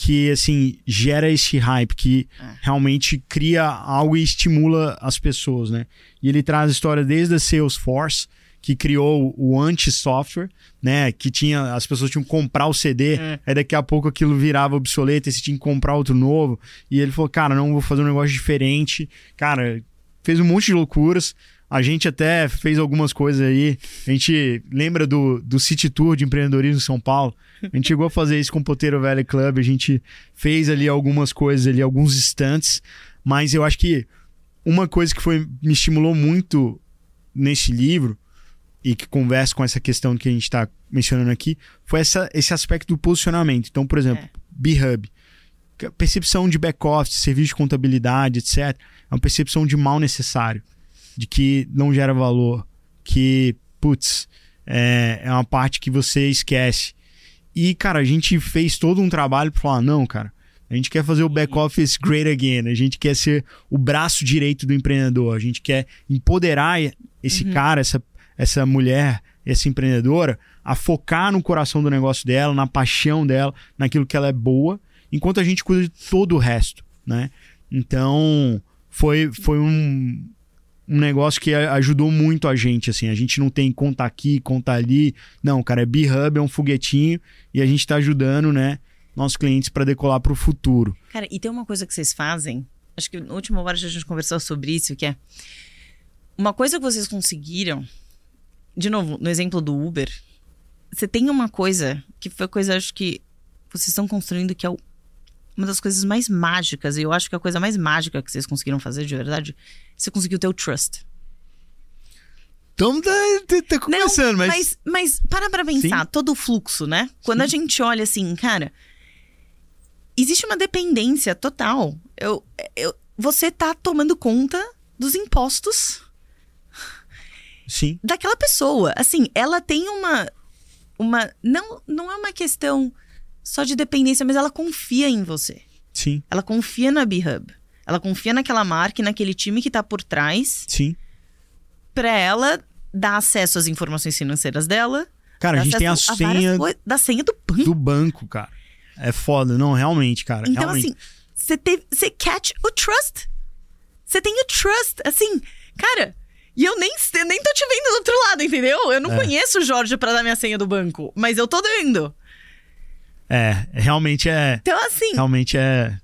que assim gera esse hype, que é. realmente cria algo e estimula as pessoas, né? E ele traz a história desde a Salesforce, que criou o anti-software, né? Que tinha as pessoas tinham que comprar o CD, é. aí daqui a pouco aquilo virava obsoleto e você tinha que comprar outro novo. E ele falou, cara, não vou fazer um negócio diferente. Cara, fez um monte de loucuras. A gente até fez algumas coisas aí. A gente lembra do, do City Tour de empreendedorismo em São Paulo. A gente chegou a fazer isso com o Poteiro Valley Club. A gente fez ali algumas coisas ali, alguns instantes. Mas eu acho que uma coisa que foi, me estimulou muito nesse livro e que conversa com essa questão que a gente está mencionando aqui foi essa, esse aspecto do posicionamento. Então, por exemplo, é. B-Hub. Percepção de back-office, serviço de contabilidade, etc. É uma percepção de mal necessário de que não gera valor, que, putz, é, é uma parte que você esquece. E, cara, a gente fez todo um trabalho para falar: não, cara, a gente quer fazer o back office great again, a gente quer ser o braço direito do empreendedor, a gente quer empoderar esse uhum. cara, essa, essa mulher, essa empreendedora, a focar no coração do negócio dela, na paixão dela, naquilo que ela é boa, enquanto a gente cuida de todo o resto, né? Então, foi, foi um, um negócio que ajudou muito a gente, assim. A gente não tem conta aqui, conta ali. Não, cara, é B-Hub, é um foguetinho e a gente está ajudando, né, nossos clientes para decolar para o futuro. Cara, e tem uma coisa que vocês fazem, acho que no último hora a gente conversou sobre isso, que é uma coisa que vocês conseguiram, de novo, no exemplo do Uber, você tem uma coisa que foi coisa, acho que vocês estão construindo que é o uma das coisas mais mágicas, e eu acho que a coisa mais mágica que vocês conseguiram fazer de verdade, você conseguiu ter o trust. Então tá, tá, tá começando, Não, mas... mas. Mas para pra pensar, Sim. todo o fluxo, né? Quando Sim. a gente olha assim, cara, existe uma dependência total. Eu, eu, você tá tomando conta dos impostos Sim. daquela pessoa. Assim, ela tem uma. uma não, não é uma questão só de dependência, mas ela confia em você. Sim. Ela confia na B-Hub. Ela confia naquela marca e naquele time que tá por trás. Sim. Pra ela dar acesso às informações financeiras dela. Cara, a gente tem a senha. A da senha do banco. Do banco, cara. É foda, não, realmente, cara. Então, realmente. assim, você teve. Você catch o trust. Você tem o trust. Assim, cara. E eu nem, eu nem tô te vendo do outro lado, entendeu? Eu não é. conheço o Jorge para dar minha senha do banco. Mas eu tô vendo. É, realmente é. Então, assim. Realmente é.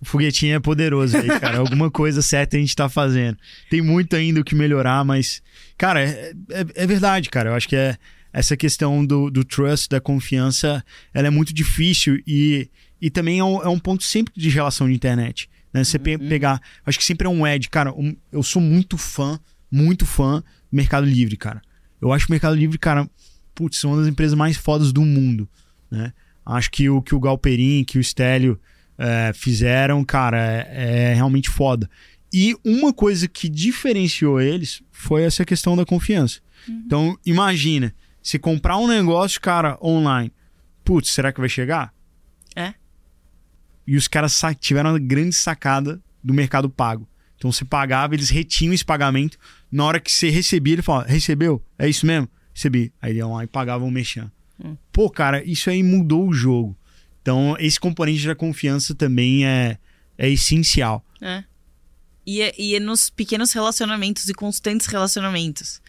O foguetinho é poderoso aí, cara. [laughs] Alguma coisa certa a gente tá fazendo. Tem muito ainda o que melhorar, mas. Cara, é, é, é verdade, cara. Eu acho que é. Essa questão do, do trust, da confiança, ela é muito difícil e, e também é um, é um ponto sempre de relação de internet. Né? Você uhum. pegar. Acho que sempre é um edge. Cara, um, eu sou muito fã, muito fã do Mercado Livre, cara. Eu acho que o Mercado Livre, cara, putz, são uma das empresas mais fodas do mundo, né? Acho que o que o Galperin, que o Stélio é, fizeram, cara, é, é realmente foda. E uma coisa que diferenciou eles foi essa questão da confiança. Uhum. Então, imagina, se comprar um negócio, cara, online, putz, será que vai chegar? É. E os caras tiveram uma grande sacada do mercado pago. Então você pagava, eles retinham esse pagamento. Na hora que você recebia, ele falava: recebeu? É isso mesmo? Recebi. Aí iam lá e pagavam o mexão. Hum. Pô, cara, isso aí mudou o jogo. Então, esse componente da confiança também é, é essencial. É. E, é. e é nos pequenos relacionamentos e constantes relacionamentos.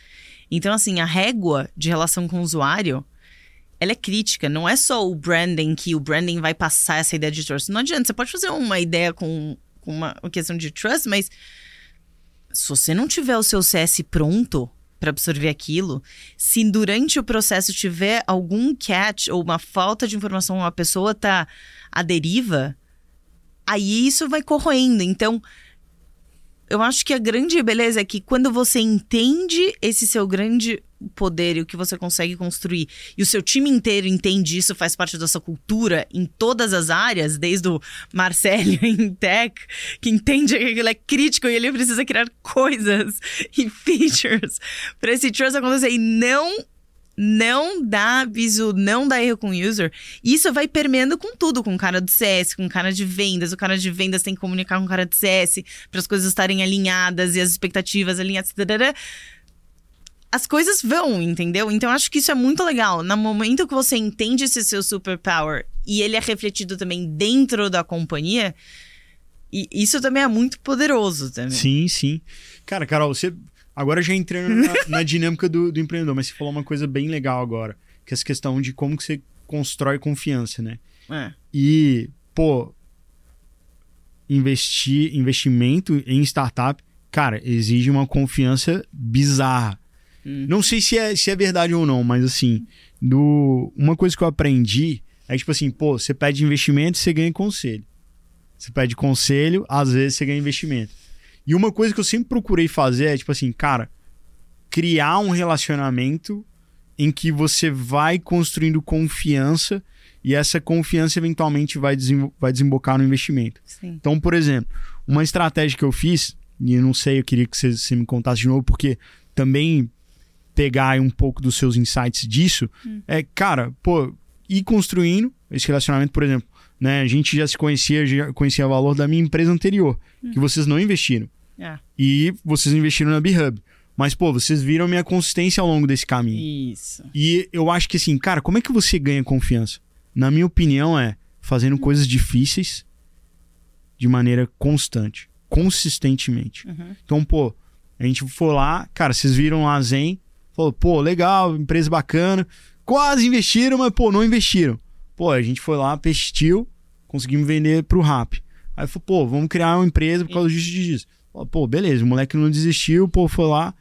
Então, assim, a régua de relação com o usuário, ela é crítica. Não é só o branding que o branding vai passar essa ideia de trust. Não adianta. Você pode fazer uma ideia com com uma, questão de trust, mas se você não tiver o seu CS pronto para absorver aquilo, se durante o processo tiver algum catch ou uma falta de informação, a pessoa tá à deriva, aí isso vai corroendo. Então, eu acho que a grande beleza é que quando você entende esse seu grande poder e o que você consegue construir, e o seu time inteiro entende isso, faz parte da sua cultura em todas as áreas, desde o Marcelo [laughs] em tech, que entende que aquilo é crítico e ele precisa criar coisas [laughs] e features para esse trust acontecer e não não dá aviso, não dá erro com o user. Isso vai permeando com tudo, com o cara do CS, com o cara de vendas. O cara de vendas tem que comunicar com o cara do CS para as coisas estarem alinhadas e as expectativas alinhadas. As coisas vão, entendeu? Então acho que isso é muito legal. No momento que você entende esse seu superpower e ele é refletido também dentro da companhia, e isso também é muito poderoso também. Sim, sim. Cara, Carol, você Agora já entrando na, na dinâmica do, do, empreendedor, mas você falou uma coisa bem legal agora, que é essa questão de como que você constrói confiança, né? É. E, pô, investir, investimento em startup, cara, exige uma confiança bizarra. Hum. Não sei se é, se é verdade ou não, mas assim, do, uma coisa que eu aprendi é tipo assim, pô, você pede investimento e você ganha conselho. Você pede conselho, às vezes você ganha investimento. E uma coisa que eu sempre procurei fazer é, tipo assim, cara, criar um relacionamento em que você vai construindo confiança e essa confiança eventualmente vai, vai desembocar no investimento. Sim. Então, por exemplo, uma estratégia que eu fiz, e eu não sei, eu queria que você, você me contasse de novo, porque também pegar um pouco dos seus insights disso, hum. é, cara, pô, ir construindo esse relacionamento, por exemplo, né? A gente já se conhecia, já conhecia o valor da minha empresa anterior, hum. que vocês não investiram. É. E vocês investiram na B-Hub. Mas, pô, vocês viram minha consistência ao longo desse caminho. Isso. E eu acho que assim, cara, como é que você ganha confiança? Na minha opinião, é fazendo hum. coisas difíceis de maneira constante, consistentemente. Uhum. Então, pô, a gente foi lá, cara, vocês viram lá a Zen, falou, pô, legal, empresa bacana, quase investiram, mas, pô, não investiram. Pô, a gente foi lá, pestiu, conseguimos vender pro RAP. Aí falou, pô, vamos criar uma empresa por causa disso e disso. Pô, beleza, o moleque não desistiu, pô, foi lá.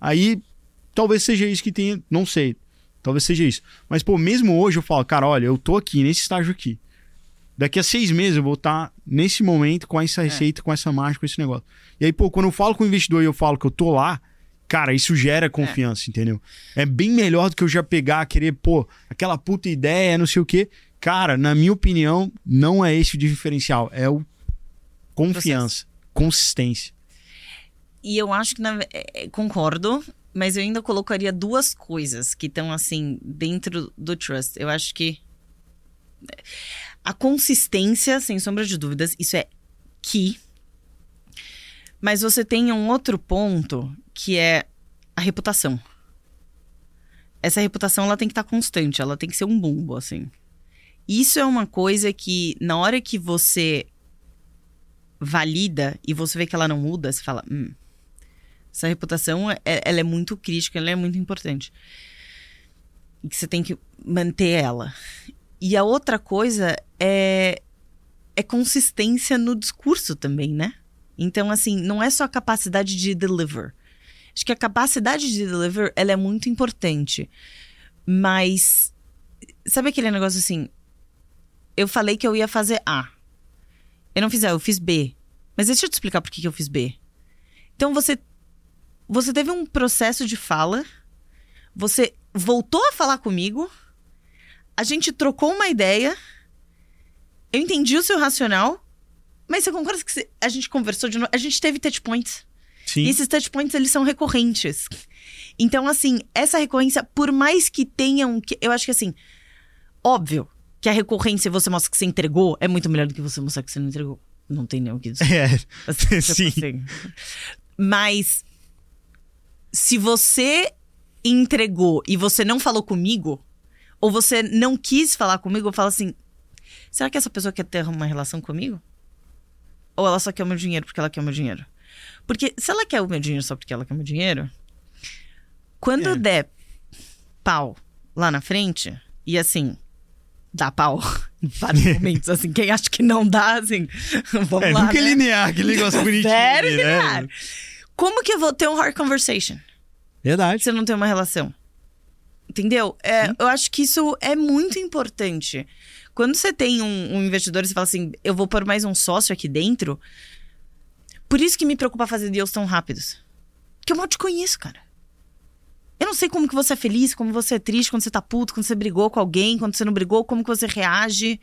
Aí, talvez seja isso que tenha, não sei. Talvez seja isso. Mas, pô, mesmo hoje eu falo, cara, olha, eu tô aqui, nesse estágio aqui. Daqui a seis meses eu vou estar tá nesse momento com essa é. receita, é. com essa margem, com esse negócio. E aí, pô, quando eu falo com o investidor e eu falo que eu tô lá, cara, isso gera confiança, é. entendeu? É bem melhor do que eu já pegar, querer, pô, aquela puta ideia, não sei o quê. Cara, na minha opinião, não é esse o diferencial. É o confiança, Processo. consistência. E eu acho que, na, é, é, concordo, mas eu ainda colocaria duas coisas que estão, assim, dentro do trust. Eu acho que a consistência, sem sombra de dúvidas, isso é key. Mas você tem um outro ponto que é a reputação. Essa reputação ela tem que estar tá constante, ela tem que ser um bumbo, assim. Isso é uma coisa que, na hora que você valida e você vê que ela não muda, você fala, hum, essa reputação, é, ela é muito crítica, ela é muito importante. E que você tem que manter ela. E a outra coisa é, é consistência no discurso também, né? Então, assim, não é só a capacidade de deliver. Acho que a capacidade de deliver, ela é muito importante. Mas, sabe aquele negócio assim? Eu falei que eu ia fazer A. Eu não fiz A, eu fiz B. Mas deixa eu te explicar por que, que eu fiz B. Então você você teve um processo de fala, você voltou a falar comigo, a gente trocou uma ideia, eu entendi o seu racional, mas você concorda que a gente conversou de novo? A gente teve touch points. Sim. E esses touch points, eles são recorrentes. Então, assim, essa recorrência, por mais que tenham. Que, eu acho que, assim, óbvio que a recorrência você mostra que você entregou é muito melhor do que você mostrar que você não entregou. Não tem nem o que dizer. [laughs] É, Assim, Sim. Mas se você entregou e você não falou comigo, ou você não quis falar comigo, eu falo assim: será que essa pessoa quer ter uma relação comigo? Ou ela só quer o meu dinheiro porque ela quer o meu dinheiro? Porque se ela quer o meu dinheiro só porque ela quer o meu dinheiro, quando É. der pau lá na frente, e assim, dá pau [laughs] em vários [laughs] momentos, assim, quem acha que não dá, assim, [laughs] vamos é lá. nunca é né? linear, aquele negócio bonitinho. Zero né? linear. Como que eu vou ter um hard conversation Verdade. se eu não tenho uma relação? Entendeu? É, eu acho que isso é muito importante. Quando você tem um, um investidor e você fala assim, eu vou pôr mais um sócio aqui dentro, por isso que me preocupa fazer deals tão rápidos. Porque eu mal te conheço, cara. Eu não sei como que você é feliz, como você é triste, quando você tá puto, quando você brigou com alguém, quando você não brigou, como que você reage,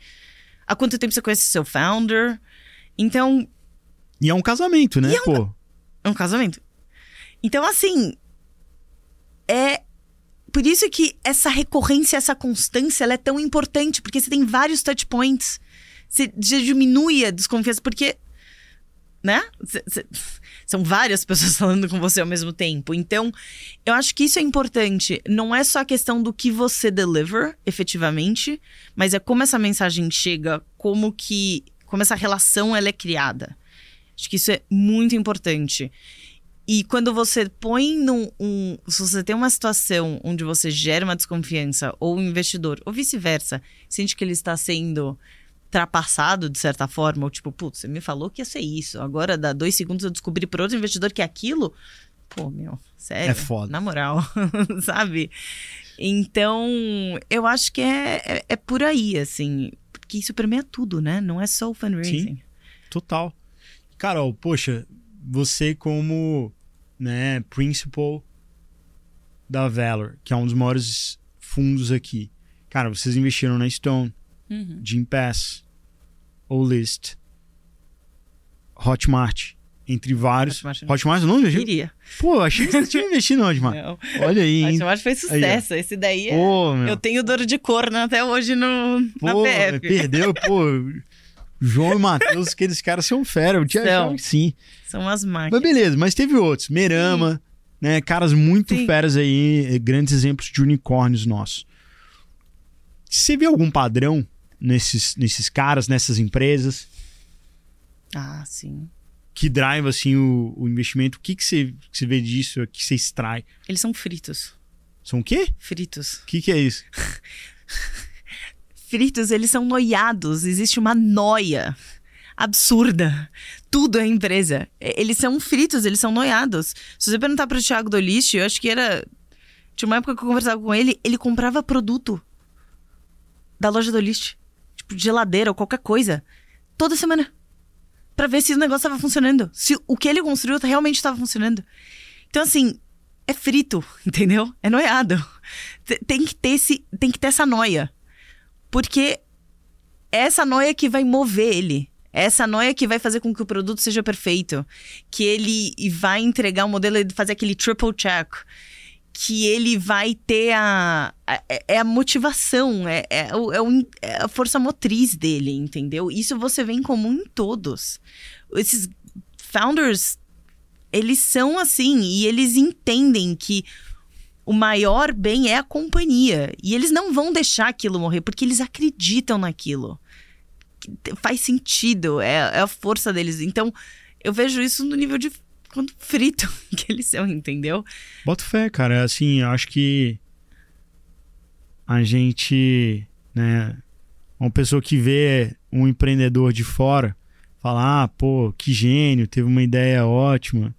há quanto tempo você conhece seu founder. Então, E é um casamento, né, pô? é um casamento. Então, assim, é por isso que essa recorrência, essa constância, ela é tão importante, porque você tem vários touch points. Você diminui a desconfiança, porque, né? Cê- cê- são várias [laughs] pessoas falando com você ao mesmo tempo. Então, eu acho que isso é importante. Não é só a questão do que você deliver, efetivamente, mas é como essa mensagem chega, como que, como essa relação ela é criada. Acho que isso é muito importante. E quando você põe num. Um, se você tem uma situação onde você gera uma desconfiança, ou o investidor, ou vice-versa, sente que ele está sendo ultrapassado de certa forma, ou tipo, putz, você me falou que ia ser isso, agora dá dois segundos eu descobri por outro investidor que é aquilo. Pô, meu, sério. É foda. Na moral, [laughs] sabe? Então, eu acho que é, é, é por aí, assim. Porque isso permeia tudo, né? Não é só o fundraising. Total. Carol, poxa, você como né, principal da Valor, que é um dos maiores fundos aqui. Cara, vocês investiram na Stone, Uhum. Jim Pass, Olist, Hotmart, entre vários. Hotmart não. Hotmart não investiu? Queria. Pô, achei que você tinha [laughs] investido no Hotmart. Não. Olha aí, hein? Que foi sucesso. Esse daí é. Pô, meu. Eu tenho dor de corno até hoje no, na Pô, PF. perdeu, pô. João e Matheus, aqueles caras são fera. Eu tinha São. achado que sim. São as Mas máquinas. beleza, mas teve outros. Merama, né? Caras muito Sim. feras aí, grandes exemplos de unicórnios nossos. Você vê algum padrão nesses, nesses caras, nessas empresas, Ah, sim. que drive assim o, o investimento? O que, que, você, que você vê disso, que você extrai? Eles são fritos. São o quê? Fritos. O que, que é isso? [laughs] Fritos, eles são noiados. Existe uma noia absurda. Tudo é empresa. Eles são fritos, eles são noiados. Se você perguntar pro Thiago do List, eu acho que era. Tinha uma época que eu conversava com ele, ele comprava produto da loja do Tipo, geladeira ou qualquer coisa. Toda semana. Pra ver se o negócio tava funcionando. Se o que ele construiu realmente estava funcionando. Então, assim, é frito, [laughs] entendeu? É noiado. Tem que ter, esse, tem que ter essa noia. Porque é essa noia que vai mover ele. É essa noia que vai fazer com que o produto seja perfeito. Que ele vai entregar o modelo e fazer aquele triple check. Que ele vai ter a. é- é a motivação, é, é, o- é, o é a força motriz dele, entendeu? Isso você vê em comum em todos. Esses founders, eles são assim, e eles entendem que o maior bem é a companhia. E eles não vão deixar aquilo morrer, porque eles acreditam naquilo. Faz sentido, é, é a força deles. Então, eu vejo isso no nível de quanto frito [laughs] que eles são, entendeu? Boto fé, cara. Assim, eu acho que a gente, né, uma pessoa que vê um empreendedor de fora, fala, ah, pô, que gênio, teve uma ideia ótima,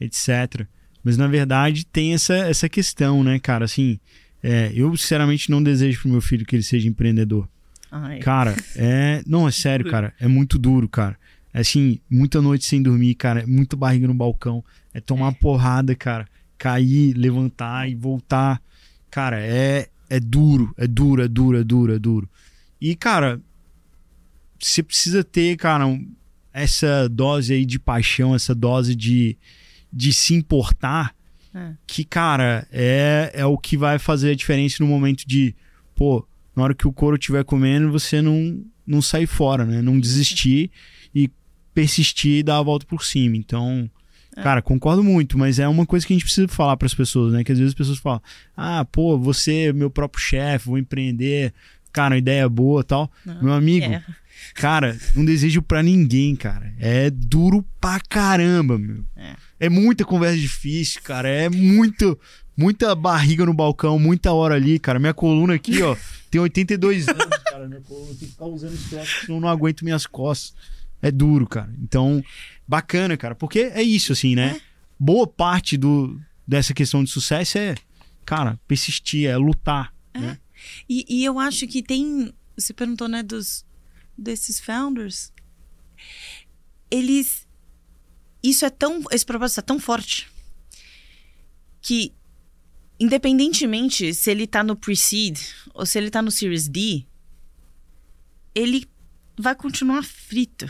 etc. Mas na verdade tem essa, essa questão, né, cara? Assim, é, eu sinceramente não desejo pro meu filho que ele seja empreendedor. Ai, Cara, é. Não, é [laughs] sério, cara. É muito duro, cara. É assim, muita noite sem dormir, cara. Muita barriga no balcão. É tomar porrada, cara. Cair, levantar e voltar. Cara, é, é duro, é duro, é duro, é duro, é duro. E, cara, você precisa ter, cara, essa dose aí de paixão, essa dose de, de se importar, É. que, cara, é, é o que vai fazer a diferença no momento de, pô, na hora que o couro estiver comendo, você não, não sair fora, né? Não desistir e persistir e dar a volta por cima. Então, cara, concordo muito, mas é uma coisa que a gente precisa falar para as pessoas, né? Que às vezes as pessoas falam, ah, pô, você é meu próprio chefe, vou empreender, cara, uma ideia boa e tal. Não, Meu amigo, é. [laughs] Cara, não desejo pra ninguém, cara. É duro pra caramba, meu. É. É muita conversa difícil, cara. É muito, muita barriga no balcão, muita hora ali, cara. Minha coluna aqui, ó, [laughs] tem 82 anos, cara. Minha coluna tem que ficar usando troço, senão eu não aguento minhas costas. É duro, cara. Então, bacana, cara. Porque é isso, assim, né? Boa parte do, dessa questão de sucesso é, cara, persistir, é lutar. né? E, e eu acho que tem. Você perguntou, né, dos desses founders. Eles. Isso é tão. Esse propósito é tão forte que, independentemente se ele tá no pre-seed ou se ele tá no Series D, ele vai continuar frito.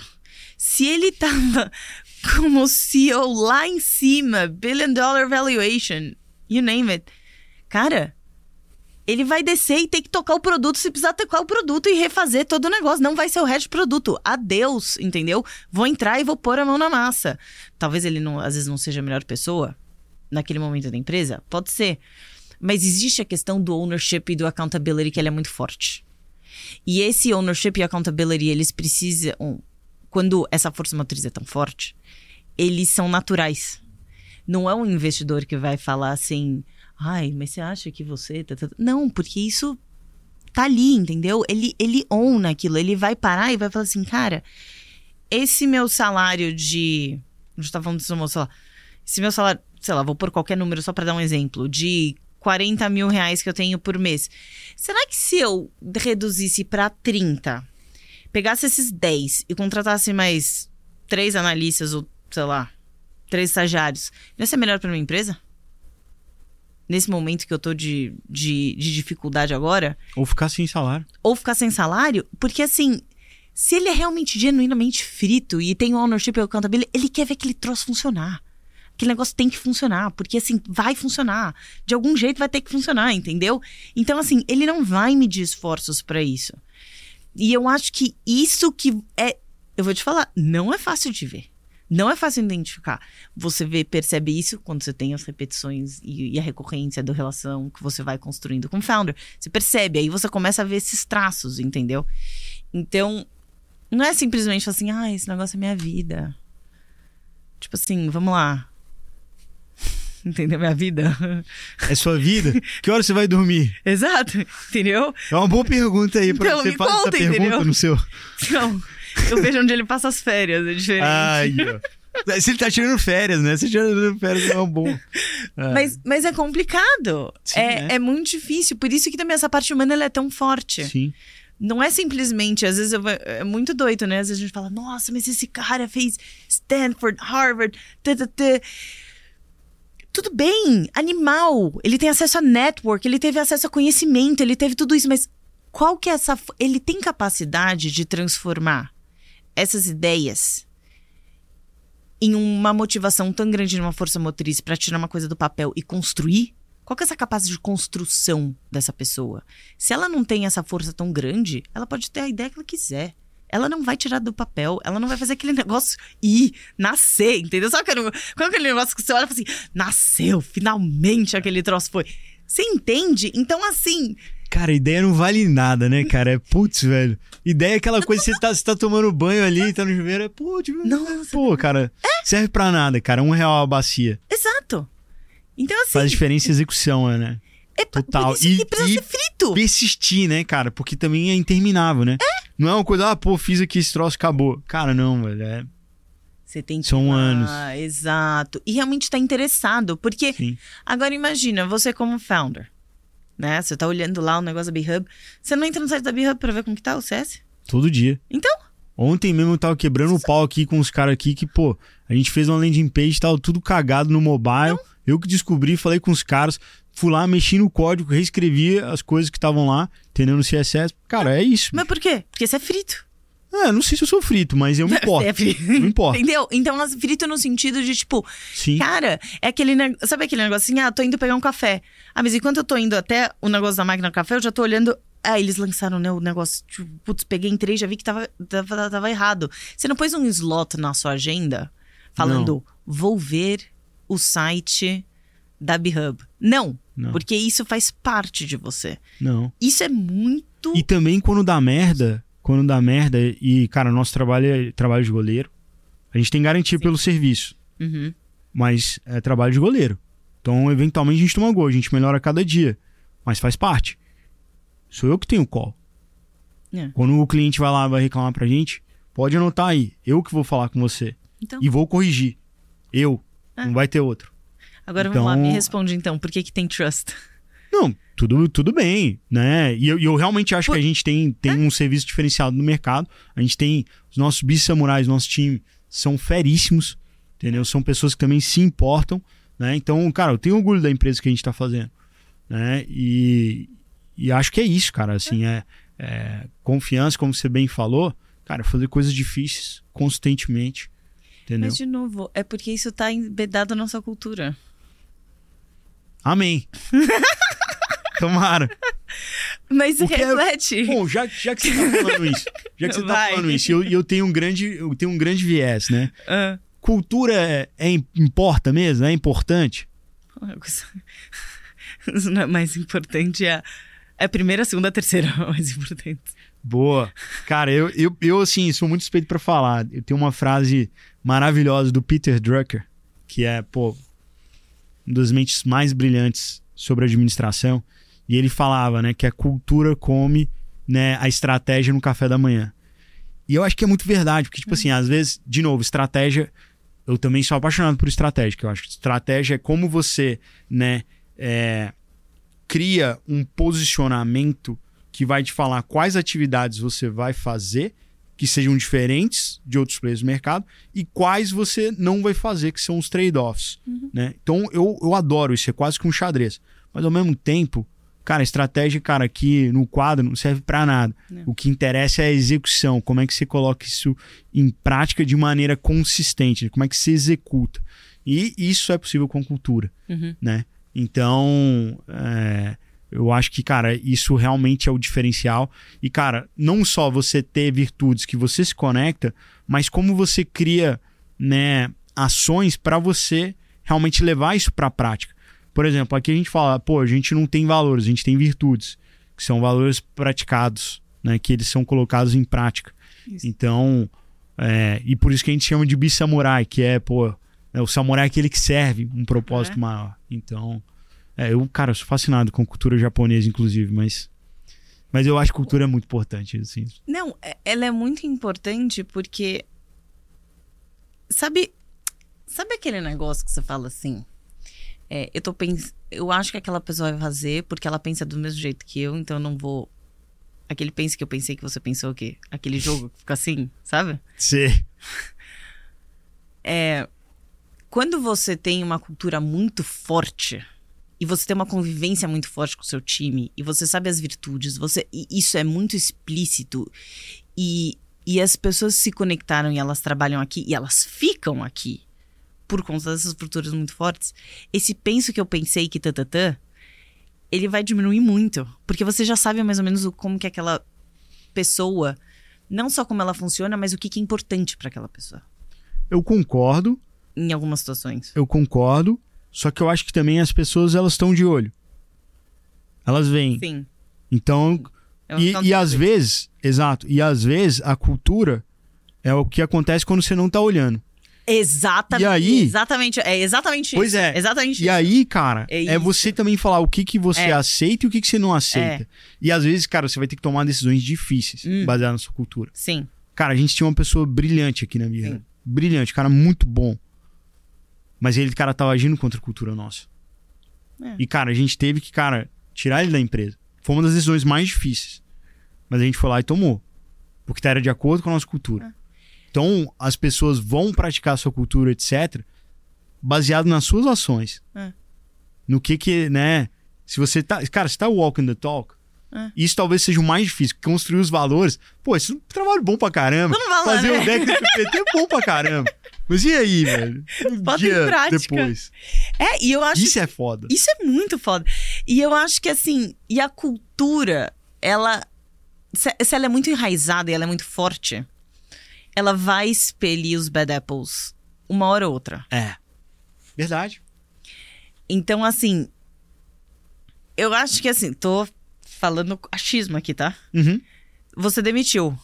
Se ele tava [laughs] como CEO lá em cima, billion dollar valuation, you name it, cara, ele vai descer e ter que tocar o produto se precisar tocar o produto e refazer todo o negócio. Não vai ser o resto do produto. Adeus, entendeu? Vou entrar e vou pôr a mão na massa. Talvez ele não, às vezes não seja a melhor pessoa naquele momento da empresa. Pode ser. Mas existe a questão do ownership e do accountability que ele é muito forte. E esse ownership e accountability, eles precisam. Quando essa força motriz é tão forte, eles são naturais. Não é um investidor que vai falar assim. Ai, mas você acha que você. tá, tá, tá?" Não, porque isso tá ali, entendeu? Ele, ele own aquilo. Ele vai parar e vai falar assim, cara, esse meu salário de. A gente tá falando disso, sei lá. Esse meu salário, sei lá, vou pôr qualquer número só pra dar um exemplo. De 40 mil reais que eu tenho por mês. Será que se eu reduzisse pra 30, pegasse esses 10 e contratasse mais três analistas ou, sei lá, três estagiários, não ia ser melhor pra minha empresa? Nesse momento que eu tô de, de, de dificuldade agora? Ou ficar sem salário. Ou ficar sem salário? Porque assim, se ele é realmente genuinamente frito e tem o ownership e o accountability, ele quer ver aquele troço funcionar. Aquele negócio tem que funcionar, porque assim, vai funcionar. De algum jeito vai ter que funcionar, entendeu? Então, assim, ele não vai medir esforços pra isso. E eu acho que isso que é. Eu vou te falar, não é fácil de ver. Não é fácil identificar. Você vê, percebe isso quando você tem as repetições e, e a recorrência da relação que você vai construindo com o founder. Você percebe, aí você começa a ver esses traços, entendeu? Então, não é simplesmente assim, ah, esse negócio é minha vida. Tipo assim, vamos lá. [laughs] Entendeu? Minha vida. É sua vida? que hora você vai dormir? [laughs] Exato, entendeu? É uma boa pergunta aí pra Então, você fazer essa pergunta entendeu? no seu. Então, eu vejo onde ele passa as férias, é diferente. Ai, ó. Se ele tá tirando férias, né? Se ele tá tirando férias, não é um bom. É. Mas, mas é complicado. Sim, é, é. é muito difícil. Por isso que também essa parte humana ela é tão forte. Sim. Não é simplesmente, às vezes eu- é muito doido, né? Às vezes a gente fala, nossa, mas esse cara fez Stanford, Harvard, tã, tã. Tudo bem, animal. Ele tem acesso a network, ele teve acesso a conhecimento, ele teve tudo isso, mas qual que é essa. Ele tem capacidade de transformar essas ideias em uma motivação tão grande numa força motriz para tirar uma coisa do papel e construir? Qual que é essa capacidade de construção dessa pessoa? Se ela não tem essa força tão grande, ela pode ter a ideia que ela quiser. Ela não vai tirar do papel, ela não vai fazer aquele [laughs] negócio ir, nascer, entendeu? Sabe qual é aquele negócio que você olha e fala assim, nasceu, finalmente aquele troço foi. Você entende? Então, assim, Cara, ideia não vale nada, né, cara? É putz, velho. Ideia é aquela coisa que você tá, você tá tomando banho ali, tá no chuveiro, é putz, Nossa. pô, cara. Serve pra nada, cara. Um real a bacia. exato. Então, assim, Faz diferença em execução, né? é total. Por isso E- que precisa e- ser frito. Persistir, né, cara? Porque também é interminável, né? Não é uma coisa, ah, pô, fiz aqui esse troço, acabou. Cara, não, velho. É... Você tem que São ir anos. Exato. E realmente tá interessado. Porque Sim. agora imagina, você como founder, né? Você tá olhando lá o negócio da B-Hub. Você não entra no site da B-Hub pra ver como que tá o CS? Todo dia. Então, Ontem mesmo eu tava quebrando o pau aqui com os caras aqui que, pô, a gente fez uma landing page, tava tudo cagado no mobile. Não. Eu que descobri, falei com os caras, fui lá, mexi no código, reescrevi as coisas que estavam lá, entendeu? No CSS. Cara, é isso. Mas por quê? Porque você é frito. É, não sei se eu sou frito, mas eu me [laughs] importo. É frito. Não importa. Entendeu? Então, frito no sentido de, tipo, Sim. cara, é aquele. Sabe aquele negócio assim? Ah, tô indo pegar um café. Ah, mas enquanto eu tô indo até o negócio da máquina do café, eu já tô olhando. Ah, eles lançaram né, o negócio. Tipo, putz, peguei, entrei já vi que tava, tava, tava errado. Você não pôs um slot na sua agenda falando, não. vou ver o site da BHub. Não, não, porque isso faz parte de você. Não. Isso é muito. E também quando dá merda, quando dá merda, e, cara, nosso trabalho é trabalho de goleiro. A gente tem garantia Sim. pelo serviço. Uhum. Mas é trabalho de goleiro. Então, eventualmente, a gente toma gol, a gente melhora cada dia. Mas faz parte. Sou eu que tenho o call. É. Quando o cliente vai lá vai reclamar pra gente, pode anotar aí. Eu que vou falar com você. Então. E vou corrigir. Eu. É. Não vai ter outro. Agora então... vamos lá, me responde então. Por que, que tem trust? Não, tudo, tudo bem, né? E eu, eu realmente acho que a gente tem, tem é? um serviço diferenciado no mercado. A gente tem os nossos bis-samurais, nosso time são feríssimos, entendeu? São pessoas que também se importam, né? Então, cara, eu tenho orgulho da empresa que a gente está fazendo, né? E, e acho que é isso, cara, assim, é, é confiança, como você bem falou, cara, fazer coisas difíceis consistentemente, entendeu? Mas, de novo, é porque isso está embedado na nossa cultura. Amém. [laughs] Tomara. Mas o reflete. É... Bom, já, já que você tá falando [laughs] isso, já que você tá Vai. tá falando isso, eu, eu tenho um grande, eu tenho um grande viés, né? Uh. Cultura é, é, importa mesmo? É importante? Isso não é mais importante, é, é a primeira, a segunda, a terceira mais importante. Boa. Cara, eu, eu, eu assim, sou muito suspeito para falar. Eu tenho uma frase maravilhosa do Peter Drucker, que é, pô, um das mentes mais brilhantes sobre administração, e ele falava, né, que a cultura come, né, a estratégia no café da manhã. E eu acho que é muito verdade, porque tipo assim, às vezes, de novo, estratégia, eu também sou apaixonado por estratégia, que eu acho que estratégia é como você, né, é, cria um posicionamento que vai te falar quais atividades você vai fazer que sejam diferentes de outros players do mercado e quais você não vai fazer, que são os trade-offs. Uhum. Né? Então eu, eu adoro isso, é quase que um xadrez. Mas ao mesmo tempo, cara, estratégia, cara, aqui no quadro não serve para nada. Não. O que interessa é a execução, como é que você coloca isso em prática de maneira consistente, como é que você executa. E isso é possível com cultura, uhum. né? Então, é, eu acho que, cara, isso realmente é o diferencial. E, cara, não só você ter virtudes que você se conecta, mas como você cria, né, ações para você realmente levar isso para a prática. Por exemplo, aqui a gente fala, pô, a gente não tem valores, a gente tem virtudes, que são valores praticados, né, que eles são colocados em prática. Isso. Então, é, e por isso que a gente chama de bisamurai, que é, pô, é o samurai é aquele que serve um propósito é. maior. Então, é, eu, cara, sou fascinado com cultura japonesa, inclusive, mas. Mas eu acho que cultura é muito importante, assim. Não, é, ela é muito importante porque. Sabe. Sabe aquele negócio que você fala assim? É, eu tô pens... Eu acho que aquela pessoa vai fazer porque ela pensa do mesmo jeito que eu, então eu não vou. Aquele pense que eu pensei que você pensou o quê? Aquele jogo que fica assim, sabe? Sim. É. Quando você tem uma cultura muito forte e você tem uma convivência muito forte com o seu time e você sabe as virtudes, você isso é muito explícito e, e as pessoas se conectaram e elas trabalham aqui e elas ficam aqui por conta dessas estruturas muito fortes. Esse penso que eu pensei que tatatã, ele vai diminuir muito, porque você já sabe mais ou menos como que aquela pessoa, não só como ela funciona, mas o que, que é importante para aquela pessoa. Eu concordo. Em algumas situações. Eu concordo. Só que eu acho que também as pessoas elas estão de olho. Elas vêm. Sim. Então, e, e às vezes, exato, e às vezes a cultura é o que acontece quando você não tá olhando. Exatamente. E aí, exatamente, é exatamente pois isso. é. Exatamente e isso. aí, cara, é, é, você também falar o que, que você é. aceita e o que, que você não aceita. É. E às vezes, cara, você vai ter que tomar decisões difíceis hum. baseadas na sua cultura. Sim. Cara, a gente tinha uma pessoa brilhante aqui na minha. Brilhante, cara, muito bom. Mas ele, cara, tava agindo contra a cultura nossa. É. E, cara, a gente teve que, cara, tirar ele da empresa. Foi uma das decisões mais difíceis. Mas a gente foi lá e tomou. porque tá era de acordo com a nossa cultura. É. Então, as pessoas vão praticar a sua cultura, etc., baseado nas suas ações. É. No que que, né? Se você tá. Cara, você tá walking the talk. É. Isso talvez seja o mais difícil, construir os valores. Pô, isso é um trabalho bom pra caramba. Falar, Fazer né? o deck do PT é bom pra caramba. [laughs] Mas e aí, velho? [laughs] Um Bota em prática. depois. É, e eu acho Isso é foda. Isso é muito foda. E eu acho que assim, e a cultura, ela. Se, se ela é muito enraizada e ela é muito forte, ela vai expelir os bad apples uma hora ou outra. É. Verdade. Então, assim. Eu acho que assim, tô falando achismo aqui, tá? Uhum. Você demitiu.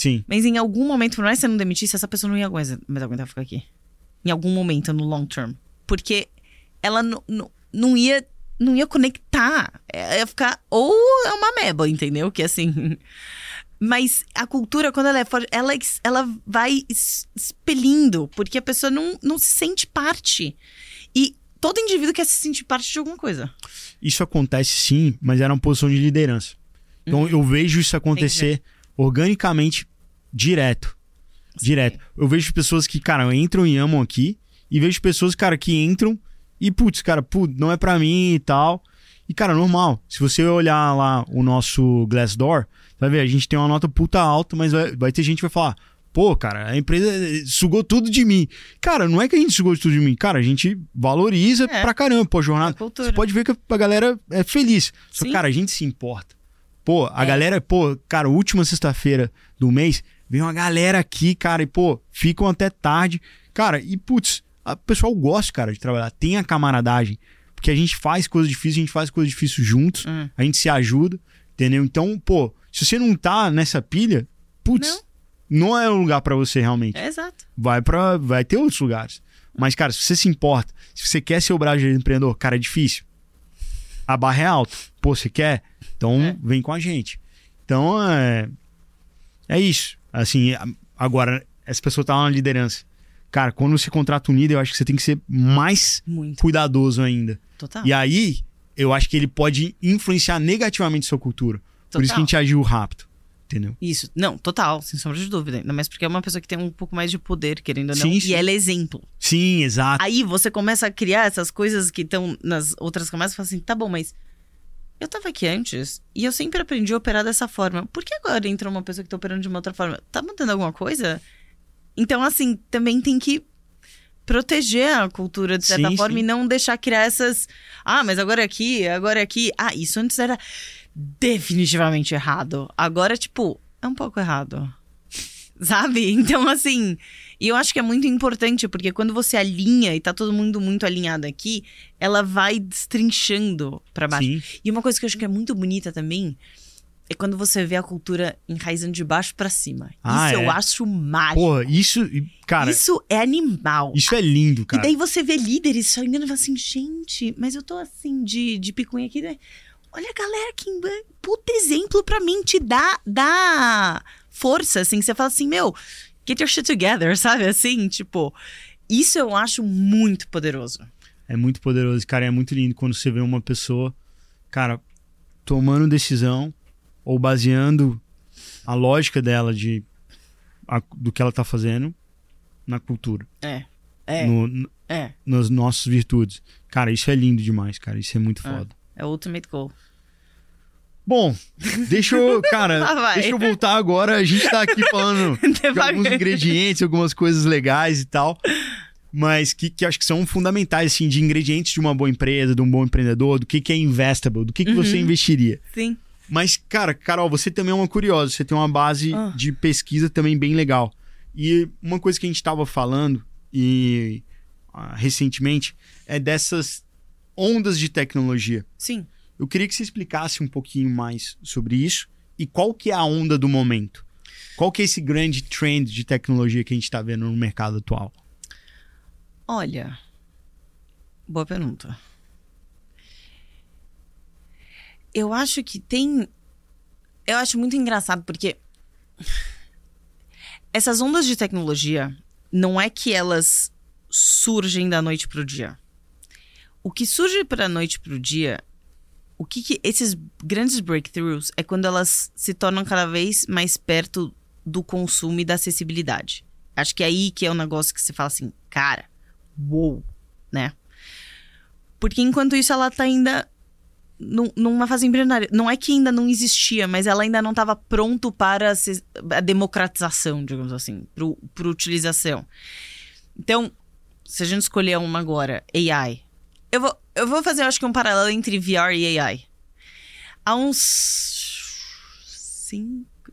Sim. Mas em algum momento, por mais que você não demitisse, essa pessoa não ia aguentar, mais aguentar ficar aqui. Em algum momento, no long term. Porque ela não- ia, não ia conectar. É, Ia ficar. Ou é uma meba, entendeu? Que assim. [laughs] Mas a cultura, quando ela é forte, ela, ela vai expelindo, porque a pessoa não, não se sente parte. E todo indivíduo quer se sentir parte de alguma coisa. Isso acontece sim, mas era uma posição de liderança. Então eu vejo isso acontecer organicamente direto. Direto. Eu vejo pessoas que, cara, entram e amam aqui. E vejo pessoas, cara, que entram e, putz, cara, putz, não é pra mim e tal. E, cara, normal. Se você olhar lá o nosso Glassdoor, vai ver, a gente tem uma nota puta alta, mas vai, vai ter gente que vai falar. Pô, cara, a empresa eh, sugou tudo de mim. Cara, não é que a gente sugou tudo de mim. Cara, a gente valoriza É. pra caramba, pô, a É jornada. cultura. Você pode ver que a galera é feliz. Só que, Sim. cara, a gente se importa. Pô, a É. galera, pô, cara, última sexta-feira do mês, vem uma galera aqui, cara, e, pô, ficam até tarde. Cara, e, putz, o pessoal gosta, cara, de trabalhar. Tem a camaradagem. Porque a gente faz coisas difíceis, a gente faz coisas difíceis juntos, Hum. a gente se ajuda, entendeu? Então, pô, se você não tá nessa pilha, putz, Não. não, é um lugar pra você realmente É exato. vai para vai ter outros lugares. Mas, cara, se você se importa, se você quer ser o braço de empreendedor, cara, é difícil. A barra é alta. Pô, você quer? Então É. vem com a gente. Então é. É isso. Assim, agora, essa pessoa tá na liderança. Cara, quando você contrata um líder, eu acho que você tem que ser mais Muito. cuidadoso ainda. Total. E aí, eu acho que ele pode influenciar negativamente sua cultura. Por isso que a Total. gente agiu rápido. Entendeu? Isso, não, total, sem sombra de dúvida. Ainda mais porque é uma pessoa que tem um pouco mais de poder, querendo ou não. Sim, e ela é exemplo. Sim, exato. Aí você começa a criar essas coisas que estão nas outras camadas e fala assim: tá bom, mas eu tava aqui antes e eu sempre aprendi a operar dessa forma. Por que agora entra uma pessoa que tá operando de uma outra forma? Tá mudando alguma coisa? Então, assim, também tem que proteger a cultura de certa Sim, forma sim. e não deixar criar essas. Ah, mas agora é aqui, agora é aqui. Ah, isso antes era definitivamente errado. Agora, tipo, é um pouco errado. [laughs] Sabe? Então, assim. E eu acho que é muito importante, porque quando você alinha e tá todo mundo muito alinhado aqui, ela vai destrinchando pra baixo. Sim. E uma coisa que eu acho que é muito bonita também é quando você vê a cultura enraizando de baixo pra cima. Ah, isso é. eu acho mágico. Porra, isso. Cara, isso é animal. isso é lindo, cara. E daí você vê líderes só olhando e fala assim, gente, mas eu tô assim de, de picunha aqui, né? Olha a galera que puta exemplo pra mim, te dá, dá força, assim, que você fala assim, meu, get your shit together, [laughs] sabe? Assim, tipo, isso eu acho muito poderoso. É muito poderoso, cara. É muito lindo quando você vê uma pessoa, cara, tomando decisão ou baseando a lógica dela de a- do que ela tá fazendo na cultura, É, é, no- no- é. nas nossas virtudes. Cara, isso é lindo demais, cara. Isso é muito É. foda. É o ultimate goal. Bom, deixa eu, [laughs] cara, deixa eu voltar agora. A gente tá aqui falando [laughs] de alguns ingredientes, algumas coisas legais e tal. Mas que, que acho que são fundamentais, assim, de ingredientes de uma boa empresa, de um bom empreendedor, do que, que é investable, do que, que você Uhum. investiria. Sim. Mas, cara, Carol, você também é uma curiosa, você tem uma base Ah. de pesquisa também bem legal. E uma coisa que a gente tava falando e ah, recentemente é dessas ondas de tecnologia. Sim. Eu queria que você explicasse um pouquinho mais sobre isso e qual que é a onda do momento. Qual que é esse grande trend de tecnologia que a gente está vendo no mercado atual? Olha, boa pergunta. Eu acho que tem. Eu acho muito engraçado porque essas ondas de tecnologia não é que elas surgem da noite pro dia. O que surge da noite pro dia, o que, que esses grandes breakthroughs é quando elas se tornam cada vez mais perto do consumo e da acessibilidade. Acho que é aí que é um negócio que você fala assim, cara, uou, né? Porque enquanto isso ela tá ainda num, numa fase embrionária. Não é que ainda não existia, mas ela ainda não estava pronto para a democratização, digamos assim, para utilização. Então, se a gente escolher uma agora, AI, eu vou, eu vou fazer, acho que um paralelo entre VR e AI. Há uns cinco,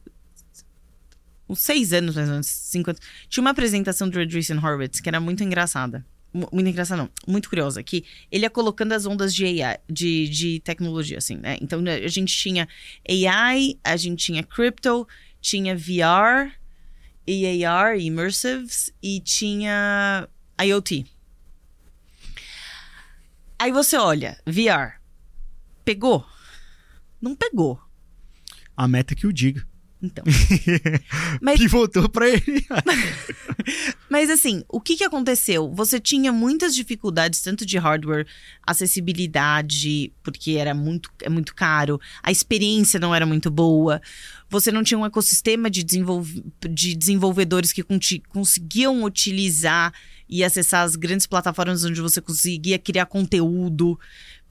uns seis anos, mais ou menos, cinco anos, tinha uma apresentação do Andreessen Horowitz que era muito engraçada muito engraçada, não, muito curiosa, que ele ia colocando as ondas de AI, de, de tecnologia, assim, né? Então né, a gente tinha AI, a gente tinha crypto, tinha VR, e AR, immersives, e tinha IoT. Aí você olha, VR, pegou? Não pegou. A meta que o diga. Então. [laughs] Mas... Pivotou para ele. [laughs] Mas assim, o que, que aconteceu? Você tinha muitas dificuldades, tanto de hardware, acessibilidade, porque era muito, é muito caro, a experiência não era muito boa, você não tinha um ecossistema de, desenvolv de desenvolvedores que conseguiam utilizar e acessar as grandes plataformas onde você conseguia criar conteúdo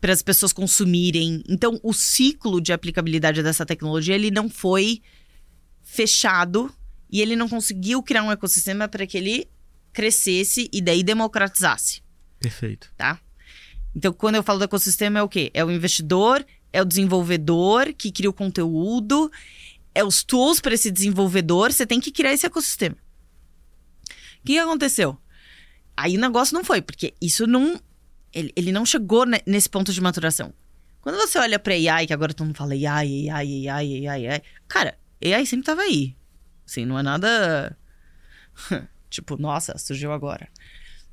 para as pessoas consumirem. Então, o ciclo de aplicabilidade dessa tecnologia ele não foi fechado e ele não conseguiu criar um ecossistema para que ele crescesse e daí democratizasse. Perfeito. Tá? Então, quando eu falo do ecossistema, é o quê? É o investidor, é o desenvolvedor que cria o conteúdo, é os tools para esse desenvolvedor, você tem que criar esse ecossistema. O que aconteceu? Aí o negócio não foi, porque isso não. Ele, ele não chegou nesse ponto de maturação. Quando você olha para AI, que agora todo mundo fala AI, AI, AI, AI, AI. Cara, AI sempre tava aí. Assim, não é nada. [laughs] tipo, nossa, surgiu agora.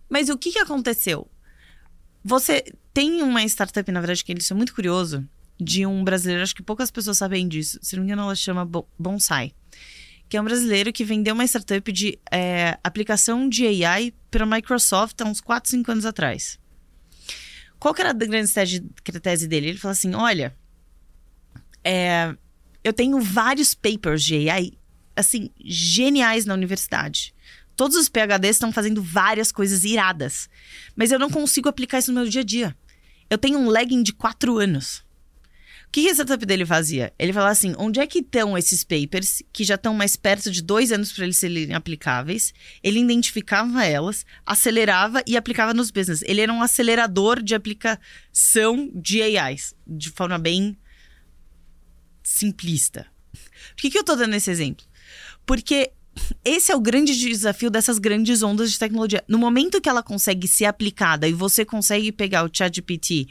Mas o que, que aconteceu? Você tem uma startup, na verdade, que isso é muito curioso, de um brasileiro, acho que poucas pessoas sabem disso. Se não me engano, ela chama Bonsai. Que é um brasileiro que vendeu uma startup de é, aplicação de AI para a Microsoft há uns 4, 5 anos atrás. Qual que era a grande tese dele? Ele falou assim: olha, é, eu tenho vários papers de AI, assim, geniais na universidade. Todos os PHDs estão fazendo várias coisas iradas. Mas eu não consigo aplicar isso no meu dia a dia. Eu tenho um lagging de quatro anos. O que esse setup dele fazia? Ele falava assim: onde é que estão esses papers que já estão mais perto de dois anos para eles serem aplicáveis? Ele identificava elas, acelerava e aplicava nos business. Ele era um acelerador de aplicação de AIs, de forma bem simplista. Por que, que eu tô dando esse exemplo? Porque esse é o grande desafio dessas grandes ondas de tecnologia. No momento que ela consegue ser aplicada e você consegue pegar o ChatGPT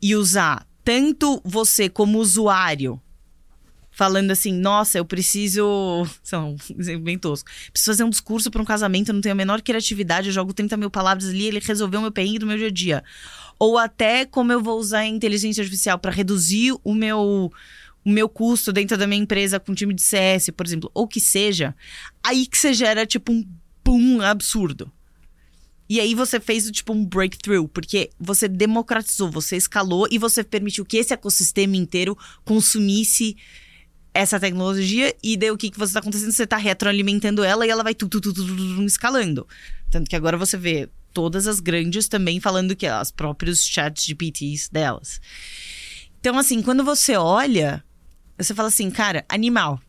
e usar tanto você como usuário, falando assim, nossa, eu preciso. [laughs] São exemplo bem tosco. Preciso fazer um discurso para um casamento, eu não tenho a menor criatividade, eu jogo 30 mil palavras ali, ele resolveu meu perrengue do meu dia a dia. Ou até como eu vou usar a inteligência artificial para reduzir o meu o meu custo dentro da minha empresa com time de CS, por exemplo, ou que seja, aí que você gera, tipo, um pum absurdo. E aí você fez, tipo, um breakthrough, porque você democratizou, você escalou e você permitiu que esse ecossistema inteiro consumisse essa tecnologia e daí o que, que você está acontecendo? Você está retroalimentando ela e ela vai tu, tu, tu, tu, escalando. Tanto que agora você vê todas as grandes também falando que as próprios chats GPTs delas. Então, assim, quando você olha, você fala assim, cara, animal.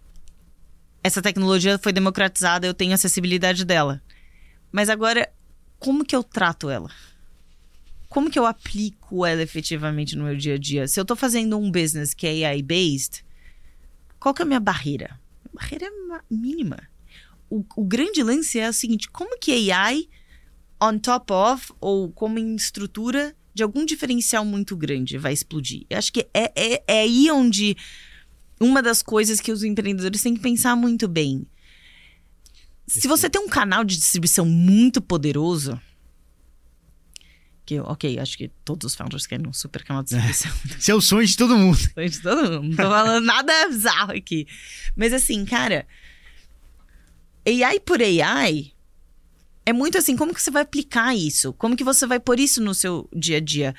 Essa tecnologia foi democratizada, eu tenho acessibilidade dela. Mas agora, como que eu trato ela? Como que eu aplico ela efetivamente no meu dia a dia? Se eu tô fazendo um business que é AI-based, qual que é a minha barreira? A barreira é mínima. O, o grande lance é o seguinte: como que AI, on top of, ou como em estrutura de algum diferencial muito grande, vai explodir? Eu acho que é, é, é aí onde uma das coisas que os empreendedores têm que pensar muito bem. Se você tem um canal de distribuição muito poderoso, que, ok, acho que todos os founders querem um super canal de distribuição. É. [laughs] Esse é o sonho de todo mundo. Sonho de todo mundo. Não tô falando nada bizarro aqui. Mas assim, cara, AI por AI é muito assim, como que você vai aplicar isso? Como que você vai pôr isso no seu dia a dia?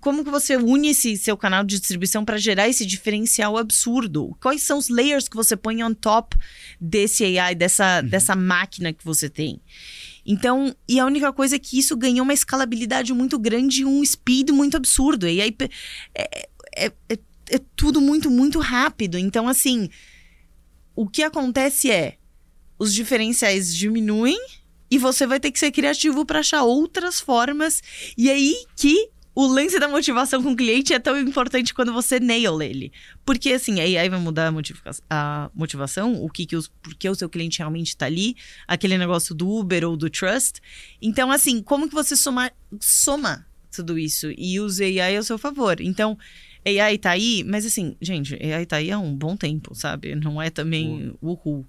Como que você une esse seu canal de distribuição para gerar esse diferencial absurdo? Quais são os layers que você põe on top desse AI, dessa, uhum. dessa máquina que você tem? Então, e a única coisa é que isso ganhou uma escalabilidade muito grande e um speed muito absurdo. E aí é, é, é, é tudo muito, muito rápido. Então, assim, o que acontece é os diferenciais diminuem e você vai ter que ser criativo para achar outras formas. E aí que o lance da motivação com o cliente é tão importante quando você nail ele. Porque assim, aí, aí vai mudar a, motiva a motivação, o que que os, porque o seu cliente realmente está ali, aquele negócio do Uber ou do Trust. Então, assim, como que você soma, soma tudo isso e usa AI ao seu favor? Então, AI tá aí, mas assim, gente, AI tá aí há um bom tempo, sabe? Não é também o uhul.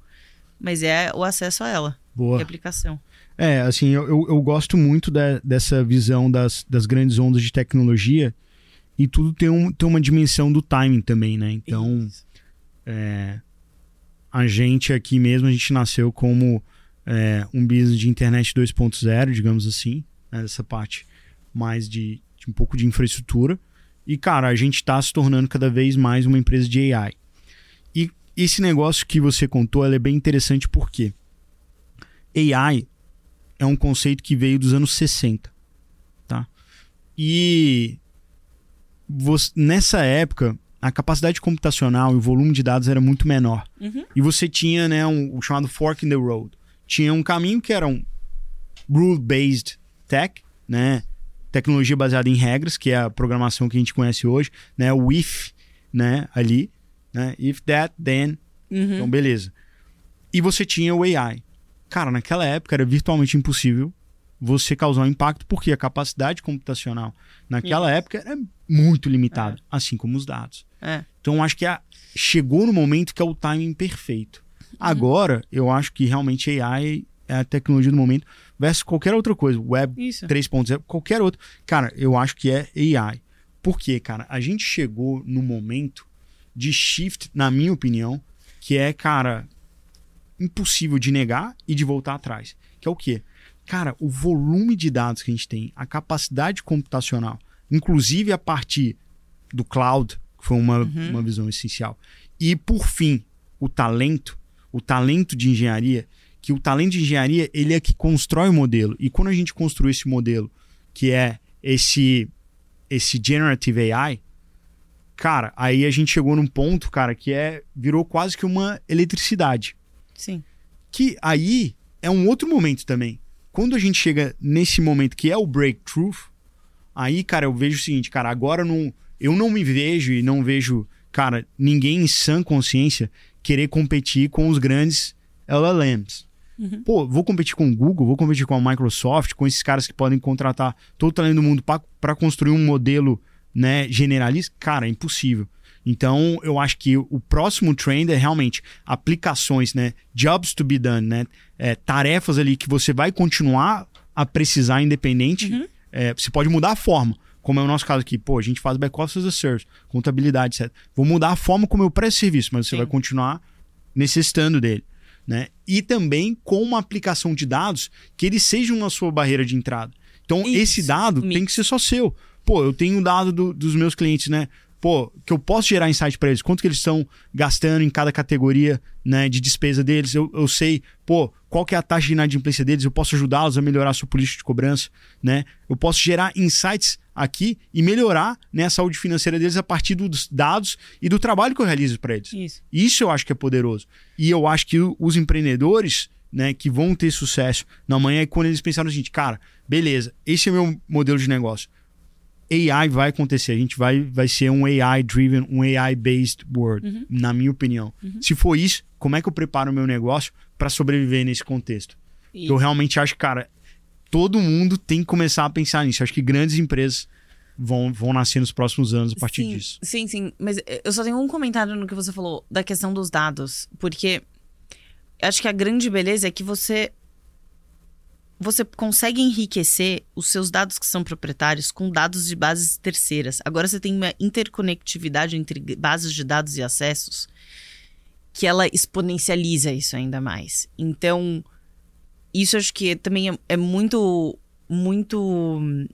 Mas é o acesso a ela. Boa. E aplicação. É, assim, eu, eu, eu gosto muito de, dessa visão das, das grandes ondas de tecnologia e tudo tem, um, tem uma dimensão do timing também, né? Então, é, a gente aqui mesmo, a gente nasceu como é, um business de internet 2.0, digamos assim, né? essa parte mais de, de, um pouco de infraestrutura. E, cara, a gente está se tornando cada vez mais uma empresa de AI. E esse negócio que você contou, é bem interessante porque AI é um conceito que veio dos anos 60, tá? E você, nessa época, a capacidade computacional e o volume de dados era muito menor. Uhum. E você tinha, né, um, o chamado fork in the road. Tinha um caminho que era um rule-based tech, né? Tecnologia baseada em regras, que é a programação que a gente conhece hoje, né? O if, né, ali, né? If that, then. Uhum. Então, beleza. E você tinha o AI, Cara, naquela época era virtualmente impossível você causar um impacto porque a capacidade computacional naquela Isso. época era muito limitada, é. assim como os dados. É. Então acho que a, chegou no momento que é o timing perfeito. Uhum. Agora, eu acho que realmente AI é a tecnologia do momento versus qualquer outra coisa, Web 3.0, qualquer outro. Cara, eu acho que é AI. Por quê, cara? A gente chegou no momento de shift, na minha opinião, que é, cara, impossível de negar e de voltar atrás. Que é o quê? Cara, o volume de dados que a gente tem, a capacidade computacional, inclusive a partir do cloud, que foi uma, uhum. uma visão essencial. E, por fim, o talento, o talento de engenharia, que o talento de engenharia, ele é que constrói o modelo. E quando a gente construiu esse modelo, que é esse, esse Generative AI, cara, aí a gente chegou num ponto, cara, que é virou quase que uma eletricidade. Sim. Que aí é um outro momento também. Quando a gente chega nesse momento que é o breakthrough, aí, cara, eu vejo o seguinte, cara, agora não, eu não me vejo e não vejo, cara, ninguém em sã consciência querer competir com os grandes LLMs. Uhum. Pô, vou competir com o Google, vou competir com a Microsoft, com esses caras que podem contratar todo o talento do mundo para construir um modelo né, generalista. Cara, é impossível. Então, eu acho que o próximo trend é realmente aplicações, né? Jobs to be done, né? É, tarefas ali que você vai continuar a precisar independente. Uhum. É, você pode mudar a forma, como é o nosso caso aqui. Pô, a gente faz back-office as a service, contabilidade, etc. Vou mudar a forma como eu presto serviço, mas você Sim. vai continuar necessitando dele. Né? E também com uma aplicação de dados que eles sejam a sua barreira de entrada. Então, Isso. esse dado tem que ser só seu. Pô, eu tenho um dado do, dos meus clientes, né? Pô, que eu posso gerar insight para eles, quanto que eles estão gastando em cada categoria né, de despesa deles, eu, eu sei, pô, qual que é a taxa de inadimplência deles, eu posso ajudá-los a melhorar a sua política de cobrança, né? Eu posso gerar insights aqui e melhorar né, a saúde financeira deles a partir dos dados e do trabalho que eu realizo para eles. Isso. Isso eu acho que é poderoso. E eu acho que os empreendedores né, que vão ter sucesso na manhã é quando eles pensaram o seguinte, cara, beleza, esse é meu modelo de negócio. AI vai acontecer. A gente vai, vai ser um AI-driven, um AI-based world, uhum. na minha opinião. Uhum. Se for isso, como é que eu preparo o meu negócio para sobreviver nesse contexto? Eu realmente acho que, cara, todo mundo tem que começar a pensar nisso. Eu acho que grandes empresas vão, vão nascer nos próximos anos a partir sim, disso. Sim, sim. Mas eu só tenho um comentário no que você falou da questão dos dados. Porque acho que a grande beleza é que você você consegue enriquecer os seus dados que são proprietários com dados de bases terceiras. Agora você tem uma interconectividade entre bases de dados e acessos que ela exponencializa isso ainda mais. Então, isso acho que também é, é muito, muito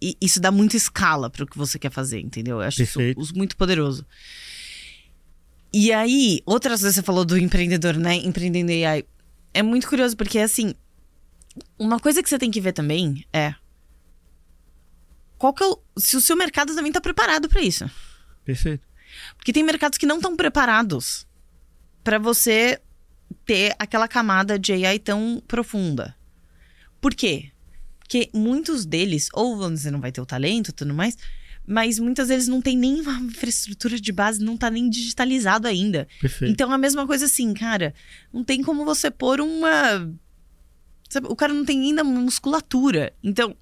e isso dá muita escala para o que você quer fazer, entendeu? Eu acho Perfeito. isso muito poderoso. E aí, outras vezes você falou do empreendedor, né? Empreendendo AI. É muito curioso, porque assim, uma coisa que você tem que ver também é qual que é o, se o seu mercado também está preparado para isso. Perfeito. Porque tem mercados que não estão preparados para você ter aquela camada de AI tão profunda. Por quê? Porque muitos deles, ou você não vai ter o talento e tudo mais, mas muitas vezes não tem nem uma infraestrutura de base, não tá nem digitalizado ainda. Perfeito. Então a mesma coisa assim, cara, não tem como você pôr uma. Sabe, o cara não tem ainda musculatura. Então,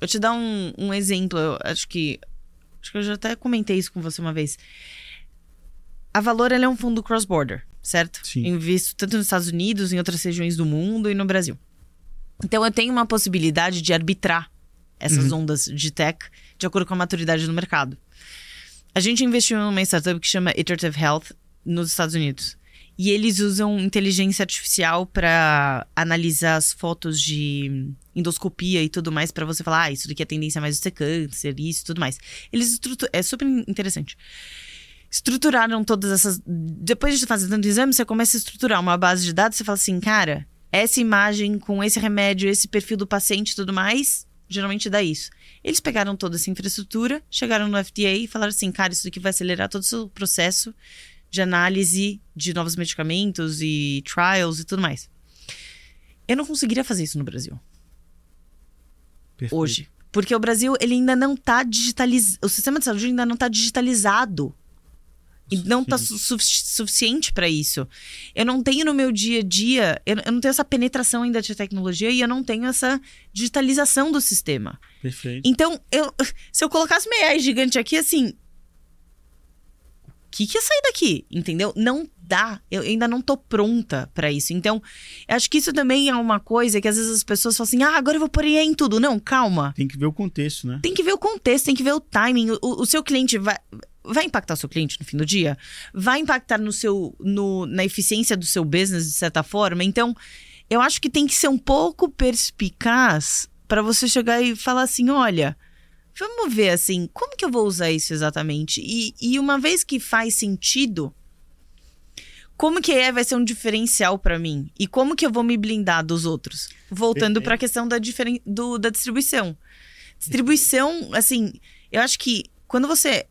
eu te dar um, um exemplo, eu acho que. Acho que eu já até comentei isso com você uma vez. A Valor ela é um fundo cross-border, certo? Sim. Invisto tanto nos Estados Unidos, em outras regiões do mundo e no Brasil. Então eu tenho uma possibilidade de arbitrar essas Uhum. ondas de tech de acordo com a maturidade do mercado. A gente investiu numa startup que chama Iterative Health nos Estados Unidos. E eles usam inteligência artificial para analisar as fotos de endoscopia e tudo mais para você falar, ah, isso daqui é tendência mais de ser câncer, isso e tudo mais. Eles estruturam. É super interessante. Estruturaram todas essas. Depois de fazer tanto exame, você começa a estruturar uma base de dados. Você fala assim, cara, essa imagem com esse remédio, esse perfil do paciente e tudo mais, geralmente dá isso. Eles pegaram toda essa infraestrutura, chegaram no FDA e falaram assim, cara, isso daqui vai acelerar todo o seu processo de análise de novos medicamentos e trials e tudo mais. Eu não conseguiria fazer isso no Brasil Perfeito. hoje. Porque o Brasil, ele ainda não tá digitalizado. O sistema de saúde ainda não tá digitalizado. E não tá su sufici- suficiente para isso. Eu não tenho no meu dia a dia, eu, eu não tenho essa penetração ainda de tecnologia e eu não tenho essa digitalização do sistema. Perfeito. Então, eu, [laughs] se eu colocasse uma AI gigante aqui, assim. O que, que ia sair daqui? Entendeu? Não dá. Eu ainda não tô pronta pra isso. Então, eu acho que isso também é uma coisa que às vezes as pessoas falam assim: ah, agora eu vou pôr em tudo. Não, calma. Tem que ver o contexto, né? Tem que ver o contexto, tem que ver o timing. O, o seu cliente vai. Vai impactar o seu cliente no fim do dia? Vai impactar no seu, no, na eficiência do seu business, de certa forma? Então, eu acho que tem que ser um pouco perspicaz para você chegar e falar assim: olha, vamos ver assim, como que eu vou usar isso exatamente? E, e uma vez que faz sentido, como que é, vai ser um diferencial para mim? E como que eu vou me blindar dos outros? Voltando para a questão da, diferen- do, da distribuição. Distribuição, assim, eu acho que quando você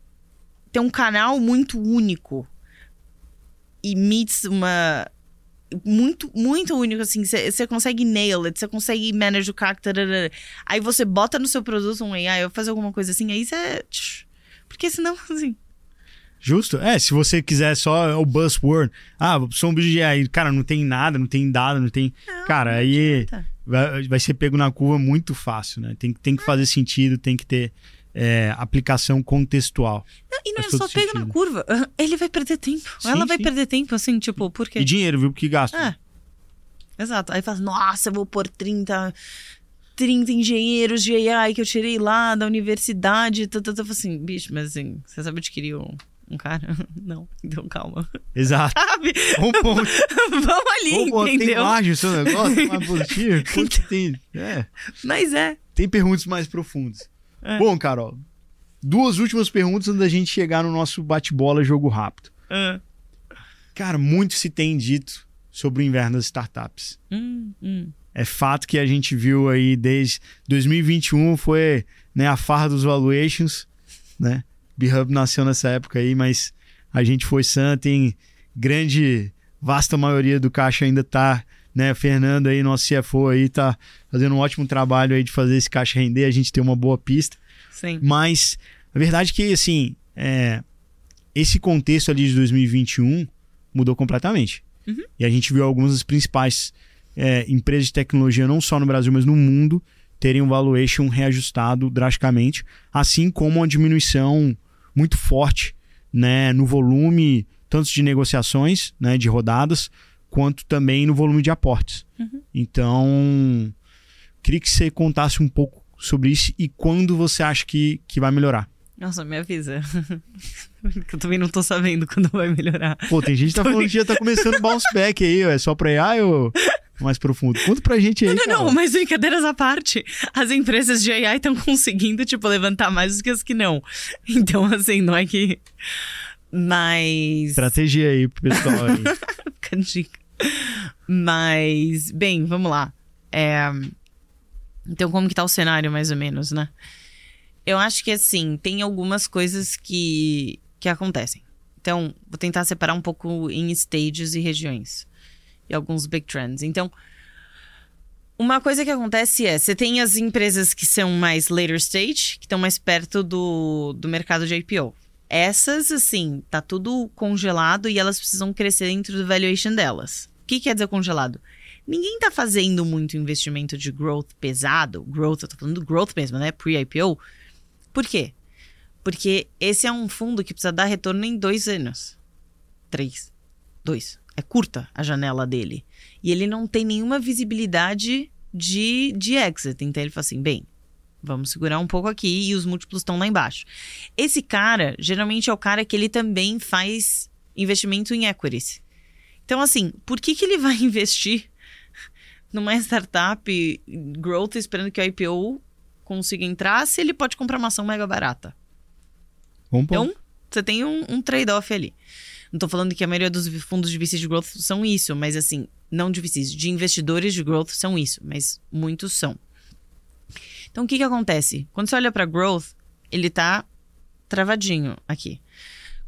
tem um canal muito único e meets uma. Muito, muito único, assim, você consegue nail it, você consegue manage o CAC, tararara. aí você bota no seu produto um AI ou fazer alguma coisa assim, aí você. Porque senão, [laughs] assim. Justo? É, se você quiser só o buzzword, ah, sou um bicho de AI, cara, não tem nada, não tem dado, não tem. Não, cara, não aí vai, vai ser pego na curva muito fácil, né? Tem, tem que fazer sentido, tem que ter é, aplicação contextual. Não, e não é só pega na curva. [laughs] Ele vai perder tempo. Sim, Ela vai sim. perder tempo, assim, tipo, por quê? E dinheiro, viu? Porque gasta. É. Exato. Aí fala, nossa, eu vou pôr 30, 30 engenheiros de AI que eu tirei lá da universidade. Tá, tá, tá. Eu falo assim, bicho, mas assim, você sabe adquirir um, um cara? [laughs] Não. Então calma. Exato. [laughs] Sabe? Bom ponto. Vamos ali, Bom ponto. Tem entendeu? margem o seu negócio, mais positivo? Putz, tem, é, Mas é. tem perguntas mais profundas. É. Bom, Carol, duas últimas perguntas antes da gente chegar no nosso bate-bola jogo rápido. Ah. Cara, muito se tem dito sobre o inverno das startups. Hum, hum. É fato que a gente viu aí desde 2021 foi né, a farra dos valuations, né? B-Hub nasceu nessa época aí, mas a gente foi santo, tem grande, vasta maioria do caixa ainda tá, né? Fernando aí, nosso CFO aí, tá fazendo um ótimo trabalho aí de fazer esse caixa render, a gente tem uma boa pista. Sim. Mas a verdade é que, assim, é, esse contexto ali de 2021 mudou completamente. Uhum. E a gente viu algumas das principais é, empresas de tecnologia, não só no Brasil, mas no mundo, terem um valuation reajustado drasticamente, assim como uma diminuição muito forte né, no volume, tanto de negociações, né, de rodadas, quanto também no volume de aportes. Uhum. Então, queria que você contasse um pouco sobre isso e quando você acha que, que vai melhorar. Nossa, me avisa. [laughs] eu também não tô sabendo quando vai melhorar. Pô, tem gente que tá falando que já tá começando bounce back aí, ó. É só pra AI ou mais profundo? Conta pra gente aí. Não, não, não, mas brincadeiras à parte. As empresas de AI estão conseguindo, tipo, levantar mais do que as que não. Então, assim, não é que. Mas. Estratégia aí pro pessoal aí. [laughs] Fica dica. Mas, bem, vamos lá. É, Então, como que tá o cenário, mais ou menos, né? Eu acho que, assim, tem algumas coisas que, que acontecem. Então, vou tentar separar um pouco em stages e regiões. E alguns big trends. Então, uma coisa que acontece é, você tem as empresas que são mais later stage, que estão mais perto do, do mercado de IPO. Essas, assim, tá tudo congelado e elas precisam crescer dentro do valuation delas. O que quer dizer congelado? Ninguém tá fazendo muito investimento de growth pesado. Growth, eu tô falando do growth mesmo, né? Pre-IPO. Por quê? Porque esse é um fundo que precisa dar retorno em dois anos. Três. Dois. É curta a janela dele. E ele não tem nenhuma visibilidade de, de exit. Então ele fala assim: bem, vamos segurar um pouco aqui e os múltiplos estão lá embaixo. Esse cara, geralmente, é o cara que ele também faz investimento em equities. Então, assim, por que, que ele vai [laughs] investir numa startup growth esperando que o IPO consiga entrar se ele pode comprar uma ação mega barata? Ponto. Então, você tem um, um trade-off ali. Não tô falando que a maioria dos fundos de VCs de growth são isso, mas assim, não de VCs, de investidores de growth são isso, mas muitos são. Então, o que que acontece? Quando você olha para growth, ele tá travadinho aqui.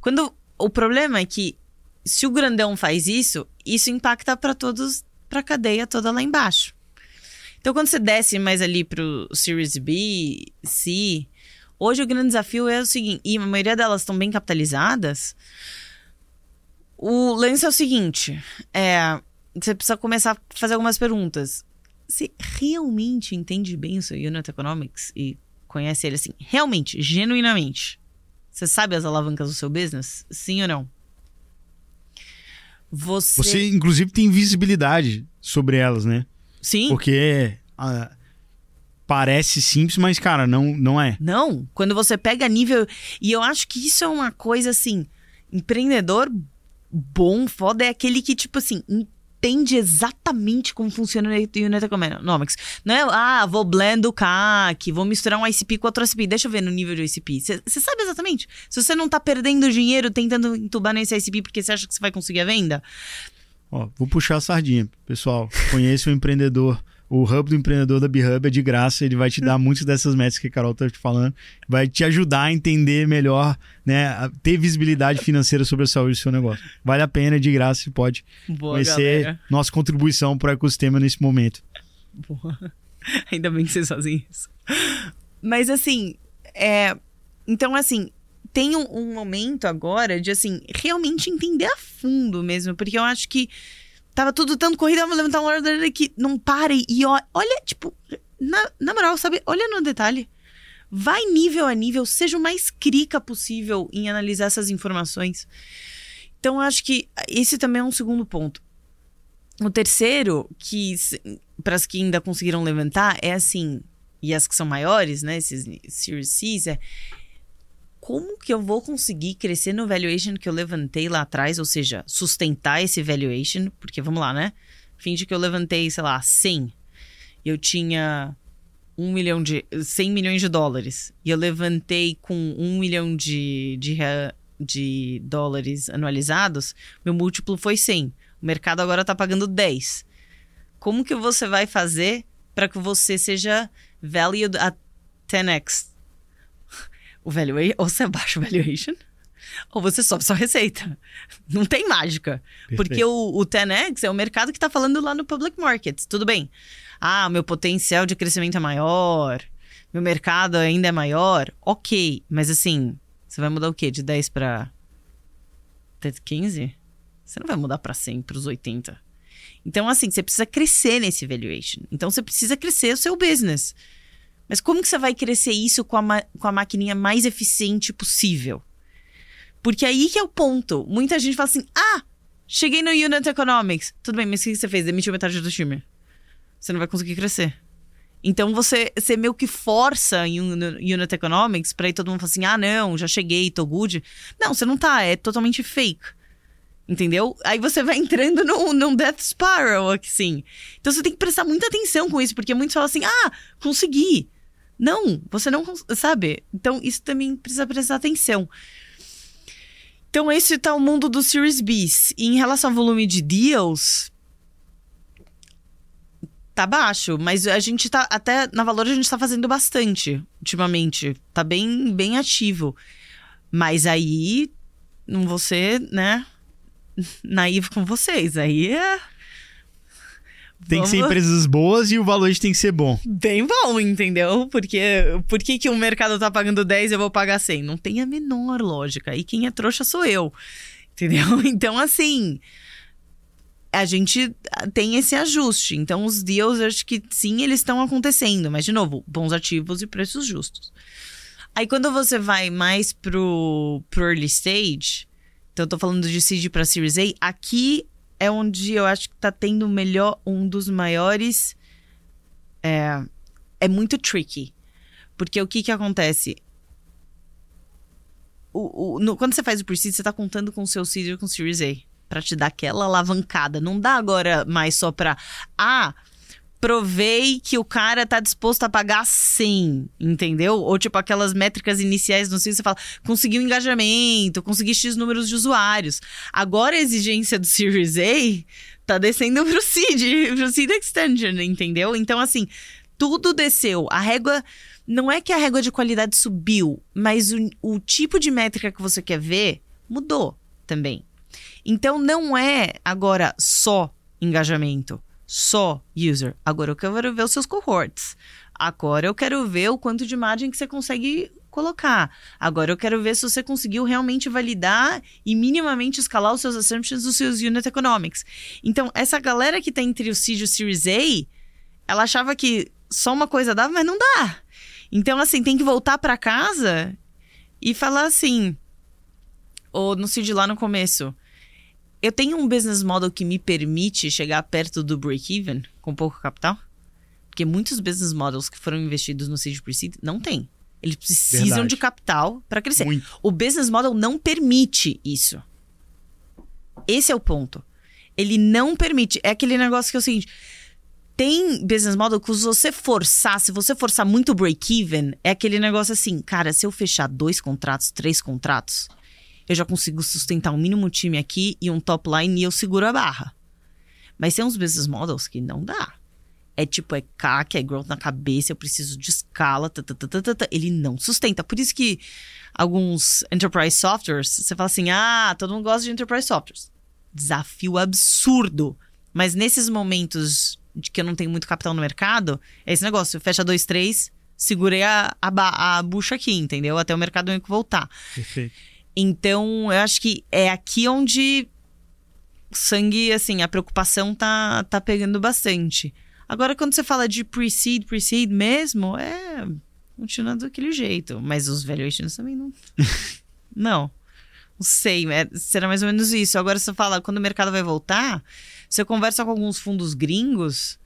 Quando o problema é que se o grandão faz isso, isso impacta para todos, para a cadeia toda lá embaixo. Então, quando você desce mais ali pro Series B, C, hoje o grande desafio é o seguinte, e a maioria delas estão bem capitalizadas, o lance é o seguinte: é, você precisa começar a fazer algumas perguntas. Você realmente entende bem o seu Unit Economics e conhece ele assim, realmente, genuinamente? Você sabe as alavancas do seu business? Sim ou não? Você. Você, inclusive, tem visibilidade sobre elas, né? Sim? Porque ah, parece simples, mas, cara, não, não é. Não. Quando você pega nível. E eu acho que isso é uma coisa assim. Empreendedor bom, foda, é aquele que, tipo assim, entende exatamente como funciona o Unit Economics. Não é, ah, vou blend o CAC, vou misturar um ICP com outro ICP. Deixa eu ver no nível de ICP. Você sabe exatamente. Se você não tá perdendo dinheiro tentando entubar nesse ICP porque você acha que você vai conseguir a venda. Ó, vou puxar a sardinha. Pessoal, conheça o empreendedor. O Hub do empreendedor da BeHub é de graça, ele vai te dar muitas dessas métricas que a Carol tá te falando, vai te ajudar a entender melhor, né, a ter visibilidade financeira sobre a saúde do seu negócio. Vale a pena, é de graça, você pode Boa, conhecer galera. nossa contribuição para o ecossistema nesse momento. Boa. [laughs] Ainda bem que vocês fazem isso. Mas assim, é. Então, assim, tem um, um momento agora de, assim, realmente entender a fundo mesmo, porque eu acho que tava tudo tanto corrido, vamos levantar uma hora que não pare e ó, olha, tipo, na, na moral, sabe? Olha no detalhe. Vai nível a nível, seja o mais crica possível em analisar essas informações. Então, acho que esse também é um segundo ponto. O terceiro, que para as que ainda conseguiram levantar, é assim, e as que são maiores, né, esses Series Cs, é como que eu vou conseguir crescer no valuation que eu levantei lá atrás, ou seja, sustentar esse valuation, porque vamos lá, né? Finge que eu levantei, sei lá, 100. E eu tinha 1 milhão de 100 milhões de dólares. E eu levantei com 1 milhão de, de, de dólares anualizados, meu múltiplo foi 100. O mercado agora tá pagando 10. Como que você vai fazer para que você seja valued a 10x? O valuation, ou você abaixa o valuation, ou você sobe sua receita. Não tem mágica. Perfeito. Porque o, o 10x é o mercado que está falando lá no public markets. Tudo bem. Ah, meu potencial de crescimento é maior, meu mercado ainda é maior. Ok, mas assim, você vai mudar o quê? De 10 para 15? Você não vai mudar para 100, para os 80. Então, assim, você precisa crescer nesse valuation. Então, você precisa crescer o seu business. Mas como que você vai crescer isso com a, com a maquininha mais eficiente possível? Porque aí que é o ponto. Muita gente fala assim: ah, cheguei no Unit Economics. Tudo bem, mas o que você fez? Demitiu metade do time. Você não vai conseguir crescer. Então você, você meio que força em Unit Economics pra aí todo mundo falar assim: ah, não, já cheguei, tô good. Não, você não tá, é totalmente fake. Entendeu? Aí você vai entrando num, num Death Spiral, assim. Então você tem que prestar muita atenção com isso, porque muitos falam assim: ah, consegui. Não, você não sabe. Então isso também precisa prestar atenção. Então esse tá o mundo do Series B. E em relação ao volume de deals, tá baixo, mas a gente tá até na Valor a gente tá fazendo bastante ultimamente, tá bem bem ativo. Mas aí não ser, né, [laughs] naivo com vocês. Aí é tem Vamos... que ser empresas boas e o valor tem que ser bom. Bem bom, entendeu? Porque por que, que o mercado tá pagando 10 e eu vou pagar 100? Não tem a menor lógica. E quem é trouxa sou eu. Entendeu? [laughs] Então, assim, a gente tem esse ajuste. Então, os deals, acho que sim, eles estão acontecendo. Mas, de novo, bons ativos e preços justos. Aí, quando você vai mais pro, pro early stage, então eu tô falando de seed para Series A, aqui é onde eu acho que tá tendo melhor, um dos maiores. É, é muito tricky. Porque o que que acontece? O, o, no, quando você faz o pre-seed, você tá contando com o seu seed com o Series A para te dar aquela alavancada. Não dá agora mais só para ah, provei que o cara tá disposto a pagar 100, entendeu? Ou tipo aquelas métricas iniciais no sítio, você fala, conseguiu engajamento, consegui X números de usuários. Agora a exigência do Series A tá descendo pro Seed, [laughs] pro Seed Extension, entendeu? Então assim, tudo desceu. A régua não é que a régua de qualidade subiu, mas o, o tipo de métrica que você quer ver mudou também. Então não é agora só engajamento, só user. Agora eu quero ver os seus cohorts. Agora eu quero ver o quanto de margem que você consegue colocar. Agora eu quero ver se você conseguiu realmente validar e minimamente escalar os seus assumptions dos seus unit economics. Então, essa galera que tá entre o seed e o Series A, ela achava que só uma coisa dava, mas não dá. Então, assim, tem que voltar para casa e falar assim, ou no seed lá no começo, eu tenho um business model que me permite chegar perto do break-even com pouco capital? Porque muitos business models que foram investidos no seed pre-seed não tem. Eles precisam Verdade. de capital para crescer. Muito. O business model não permite isso. Esse é o ponto. Ele não permite. É aquele negócio que é o seguinte: tem business model que se você forçar, se você forçar muito break-even, é aquele negócio assim, cara, se eu fechar dois contratos, três contratos, eu já consigo sustentar um mínimo time aqui e um top line e eu seguro a barra. Mas tem uns business models que não dá. É tipo, é CAC, é growth na cabeça, eu preciso de escala, tata, tata, tata. ele não sustenta. Por isso que alguns enterprise softwares, você fala assim, ah, todo mundo gosta de enterprise softwares. Desafio absurdo. Mas nesses momentos de que eu não tenho muito capital no mercado, é esse negócio, fecha dois, três, segurei a, a, a bucha aqui, entendeu? Até o mercado único voltar. Perfeito. Então, eu acho que é aqui onde sangue, assim, a preocupação tá, tá pegando bastante. Agora, quando você fala de pre-seed, pre-seed mesmo, é. Continua daquele jeito. Mas os valuations também não. [laughs] não. Não sei, é, será mais ou menos isso. Agora, você fala, quando o mercado vai voltar, você conversa com alguns fundos gringos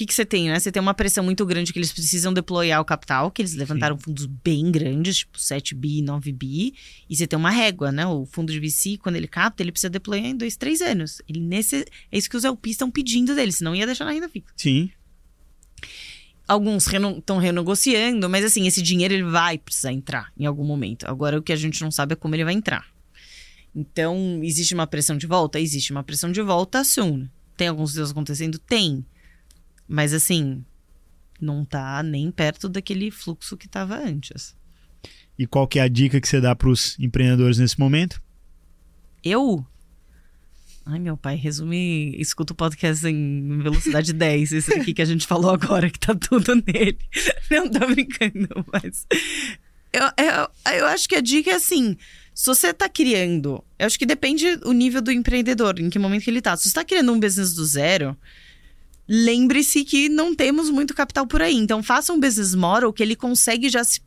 que, que você tem, né? Você tem uma pressão muito grande que eles precisam deployar o capital, que eles levantaram Sim. fundos bem grandes, tipo 7 bi, 9 bi, e você tem uma régua, né? O fundo de VC, quando ele capta, ele precisa deployar em dois, três anos. Ele nesse... É isso que os LPs estão pedindo dele, senão ia deixar na renda fixa. Sim. Alguns estão reno... renegociando, mas assim, esse dinheiro ele vai precisar entrar em algum momento. Agora, o que a gente não sabe é como ele vai entrar. Então, existe uma pressão de volta? Existe uma pressão de volta soon. Tem alguns deus acontecendo? Tem. Mas assim, não tá nem perto daquele fluxo que estava antes. E qual que é a dica que você dá para os empreendedores nesse momento? Eu? Ai, meu pai, resume, escuta o podcast em velocidade [laughs] 10, esse aqui que a gente falou agora, que tá tudo nele. [laughs] Não tô brincando, mas. Eu, eu, eu acho que a dica é assim: se você tá criando, eu acho que depende o nível do empreendedor, em que momento que ele tá. Se você tá criando um business do zero, lembre-se que não temos muito capital por aí. Então, faça um business model que ele consegue já se,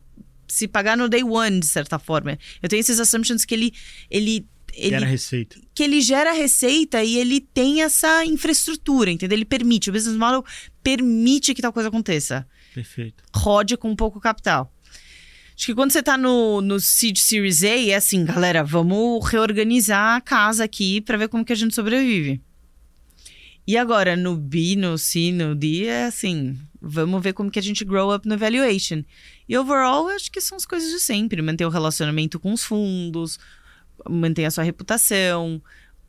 se pagar no day one, de certa forma. Eu tenho esses assumptions que ele. ele ele, gera receita. Que ele gera receita e ele tem essa infraestrutura, entendeu? Ele permite, o business model permite que tal coisa aconteça. Perfeito. Rode com pouco capital. Acho que quando você tá no, no Seed Series A, é assim, galera, vamos reorganizar a casa aqui para ver como que a gente sobrevive. E agora, no B, no C, no D, é assim, vamos ver como que a gente grow up no valuation. E overall, acho que são as coisas de sempre. Manter o relacionamento com os fundos, manter a sua reputação,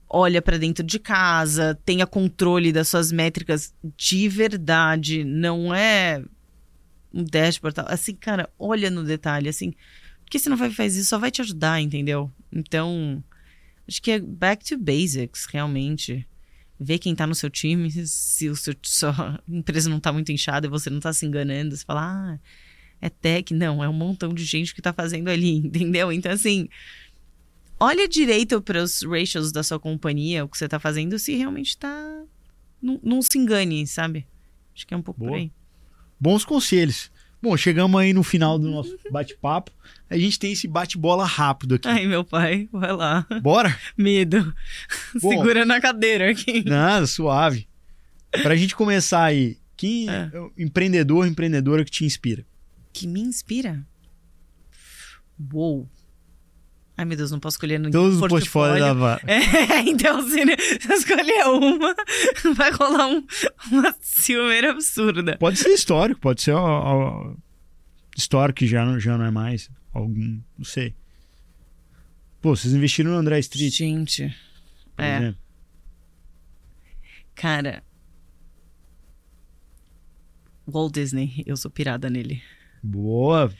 olha para dentro de casa, tenha controle das suas métricas de verdade. Não é um dashboard. Assim, cara, olha no detalhe, assim. Porque se não vai fazer isso, só vai te ajudar, entendeu? Então, acho que é back to basics, realmente. Ver quem tá no seu time, se o seu, sua empresa não tá muito inchada e você não tá se enganando, você fala, ah, é tech. Não, é um montão de gente que tá fazendo ali, [laughs] entendeu? Então, assim, olha direito para os ratios da sua companhia, o que você tá fazendo, se realmente tá. Não, não se engane, sabe? Acho que é um pouco Boa. por aí. Bons conselhos. Bom, chegamos aí no final do nosso bate-papo. A gente tem esse bate-bola rápido aqui. Ai, meu pai, vai lá. Bora? Medo. Bom. Segura na cadeira aqui. Nada, suave. Pra gente começar aí, quem É. é o empreendedor, empreendedora que te inspira? Que me inspira? Uou. Ai, meu Deus, não posso escolher no Todos os portfólios da Va- [laughs] É, então se eu escolher uma, [laughs] vai rolar um, uma ciumeira absurda. Pode ser histórico, pode ser ó, ó, histórico que já não, já não é mais. Algum, não sei. Pô, vocês investiram no André Street, Gente, é. exemplo. cara. Walt Disney, eu sou pirada nele. Boa,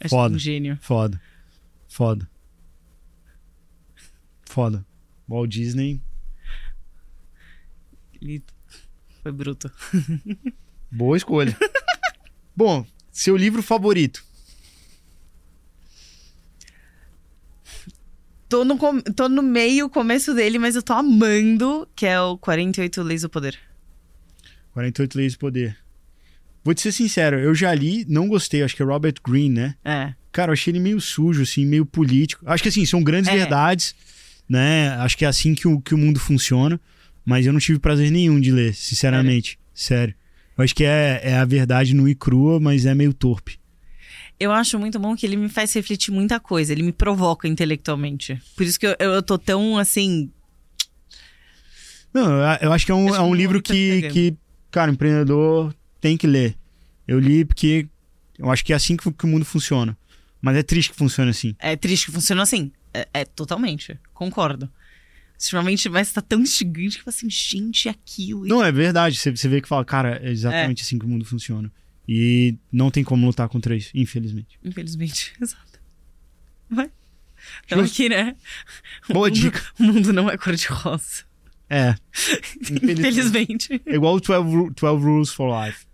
Acho Foda. um gênio. foda. Foda. Foda. Walt Disney, Ele foi bruto. [laughs] boa escolha. Bom, seu livro favorito? Tô no, com- tô no meio, começo dele, mas eu tô amando, que é o 48 Leis do Poder. 48 Leis do Poder. Vou te ser sincero, eu já li, não gostei, acho que é Robert Greene, né? É. Cara, eu achei ele meio sujo, assim, meio político. Acho que, assim, são grandes É. verdades, né? Acho que é assim que o, que o mundo funciona. Mas eu não tive prazer nenhum de ler, sinceramente. Sério. Eu acho que é, é a verdade nua e crua, mas é meio torpe. Eu acho muito bom que ele me faz refletir muita coisa, ele me provoca intelectualmente. Por isso que eu, eu tô tão assim. Não, eu, eu acho que é um, é um livro que, que, cara, empreendedor tem que ler. Eu li porque eu acho que é assim que, que o mundo funciona. Mas é triste que funcione assim. É triste que funciona assim. É, é totalmente. Concordo. Extremamente, mas tá tão instigante que eu falo assim, gente, é aquilo. Não, é verdade. Você, você vê que fala, cara, é exatamente assim que o mundo funciona. E não tem como lutar contra isso, infelizmente. Infelizmente, [laughs] exato. Vai. Justo. aqui, né? Boa O mundo- dica. O mundo não é cor-de-rosa. É. [laughs] Infelizmente. É igual o 12, Ru- 12 Rules for Life.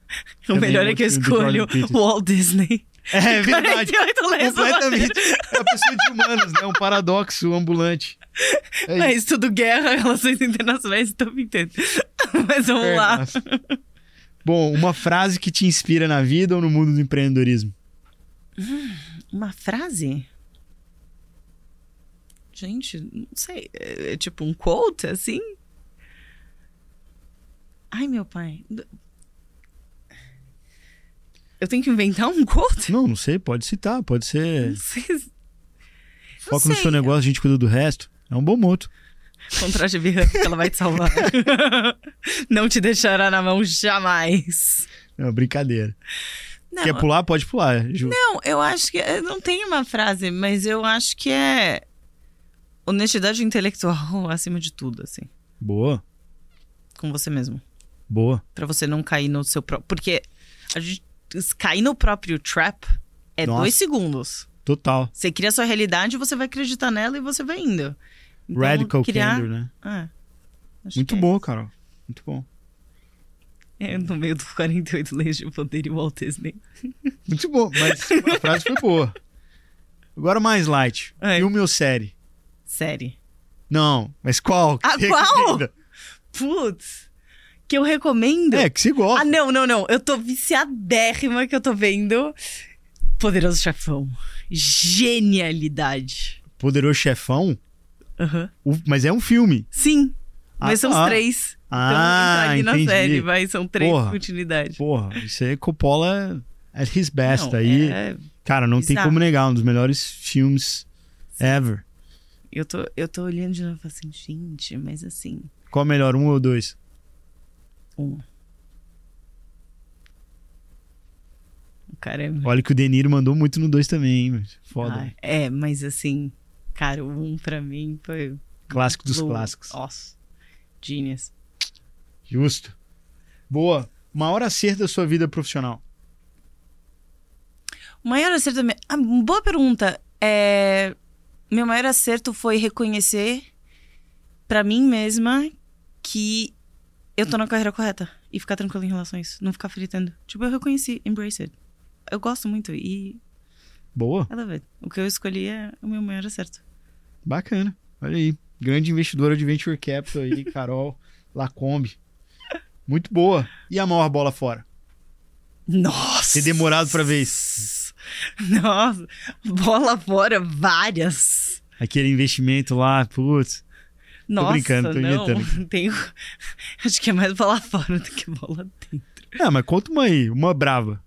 O Também melhor é que eu escolho Peterson. Walt Disney. É verdade. 48 leis do poder. Completamente. É a pessoa de humanos, né? Um paradoxo ambulante. É É, isso. estudo guerra, relações internacionais e tô pintando. Mas vamos É, lá. nossa. Bom, uma frase que te inspira na vida ou no mundo do empreendedorismo? Uma frase? Gente, não sei. É, é tipo um quote, assim? Ai, meu pai. Eu tenho que inventar um quote? Não, não sei, pode citar, pode ser. Não sei. Foca no sei. seu negócio, a gente cuida do resto. É um bom moto. Contrate birra, ela vai te salvar. [laughs] não te deixará na mão jamais. É brincadeira. Não, Quer pular? Pode pular, Ju. Não, eu acho que. Não tem uma frase, mas eu acho que é. Honestidade intelectual acima de tudo, assim. Boa, Com você mesmo. boa. Pra você não cair no seu próprio. Porque a gente. Cair no próprio trap é Nossa. dois segundos. Total. Você cria a sua realidade, você vai acreditar nela e você vai indo. Então, Radical criar... Candor, né? Ah, Muito que bom, Carol. Muito bom. É, é no meio dos 48 leis de poder e Walt Disney. [laughs] Muito bom, mas a frase foi boa. Agora mais light. É. Filme ou série? Série. Não, mas qual? Ah, qual? Putz! Que eu recomendo. É, que você gosta. Ah, não, não, não. Eu tô viciadérrima que eu tô vendo. Poderoso Chefão. Genialidade. Poderoso Chefão, Aham. o- mas é um filme. Sim. Ah, Mas são tá. os três. Ah, então, entra aqui entendi. na série, vai, são três Porra. continuidades. Porra, isso aí Coppola at his best. Não, aí, é- cara, não tem bizarro. como negar, um dos melhores filmes ever. eu, tô, eu tô olhando de novo e assim, gente, mas assim, Qual é melhor, um ou dois? Um. O cara é. Olha que o De Niro mandou muito no dois também, hein? Foda. Ah, é, mas assim, cara, o um pra mim foi. Clássico dos louco. clássicos. Nossa. Genius. Justo. Boa. Maior acerto da sua vida profissional. O maior acerto. Ah, boa pergunta. É... Meu maior acerto foi reconhecer pra mim mesma que eu tô na carreira correta. E ficar tranquila em relação a isso. Não ficar fritando. Tipo, eu reconheci, embrace it. Eu gosto muito e Boa. O que eu escolhi é o meu maior acerto. Bacana. Olha aí. Grande investidora de Venture Capital aí, [laughs] Carol Lacombe. Muito boa. E a maior bola fora? Nossa! Ter demorado pra ver isso. Nossa! Bola fora, várias. Aquele investimento lá, putz. Nossa, brincando, tô não. inventando. [laughs] Tenho... Acho que é mais bola fora do que bola dentro. Ah, mas conta uma aí, uma brava.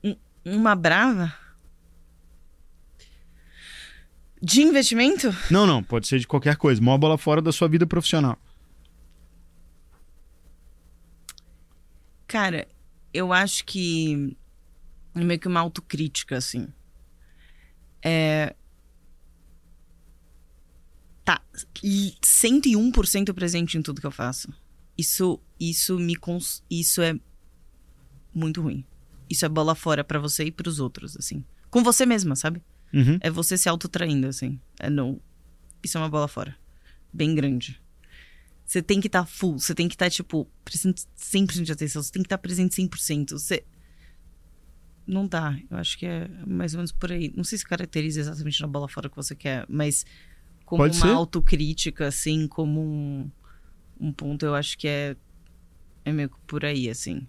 Uma brava? De investimento? Não, não, pode ser de qualquer coisa. Maior bola fora da sua vida profissional. Cara, eu acho que é meio que uma autocrítica, assim. É. Tá. e 101% presente em tudo que eu faço. Isso, isso me. Cons... Isso é muito ruim. Isso é bola fora pra você e pros outros, assim. Com você mesma, sabe? Uhum. É você se autotraindo, assim. É não. Isso é uma bola fora. Bem grande. Você tem que estar full, você tem que estar, tipo, presente 100% de atenção, você tem que estar presente 100%. Você. Não dá. Eu acho que é mais ou menos por aí. Não sei se caracteriza exatamente na bola fora que você quer, mas como Pode uma ser. autocrítica, assim, como um, um ponto, eu acho que é. É meio que por aí, assim.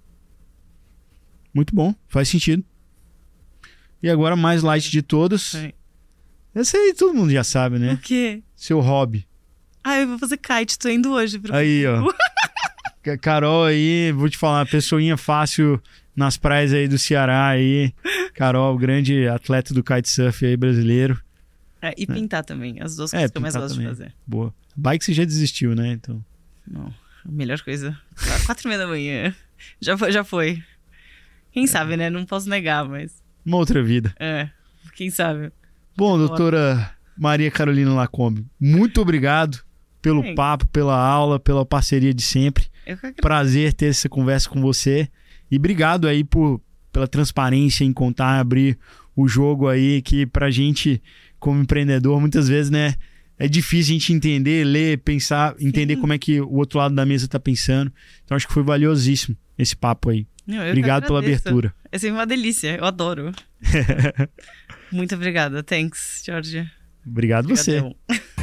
Muito bom, faz sentido. E agora, mais light de todos. É. Essa aí todo mundo já sabe, O né? quê? Seu hobby. Ah, eu vou fazer kite, tô indo hoje pra Aí, ó. [laughs] Ca- Carol aí, vou te falar, pessoinha fácil nas praias aí do Ceará aí. Carol, grande atleta do kitesurf aí brasileiro. É, e pintar também, as duas É, coisas que eu mais gosto também. de fazer. Boa. Bike você já desistiu, né? Então. Não, a melhor coisa. Qu- Quatro e meia da manhã. Já foi, já foi. Quem sabe, né? Não posso negar, mas. Uma outra vida. É. Quem sabe? Bom, doutora Maria Carolina Lacombe, muito obrigado pelo Sim. papo, pela aula, pela parceria de sempre. Prazer ter essa conversa com você. E obrigado aí por, pela transparência em contar, abrir o jogo aí, que pra gente, como empreendedor, muitas vezes, né, é difícil a gente entender, ler, pensar, entender como é que o outro lado da mesa tá pensando. Então acho que foi valiosíssimo esse papo aí. Não, Obrigado pela abertura. É sempre uma delícia. Eu adoro. [laughs] Muito obrigada. Thanks, Georgia. Obrigado você. [laughs]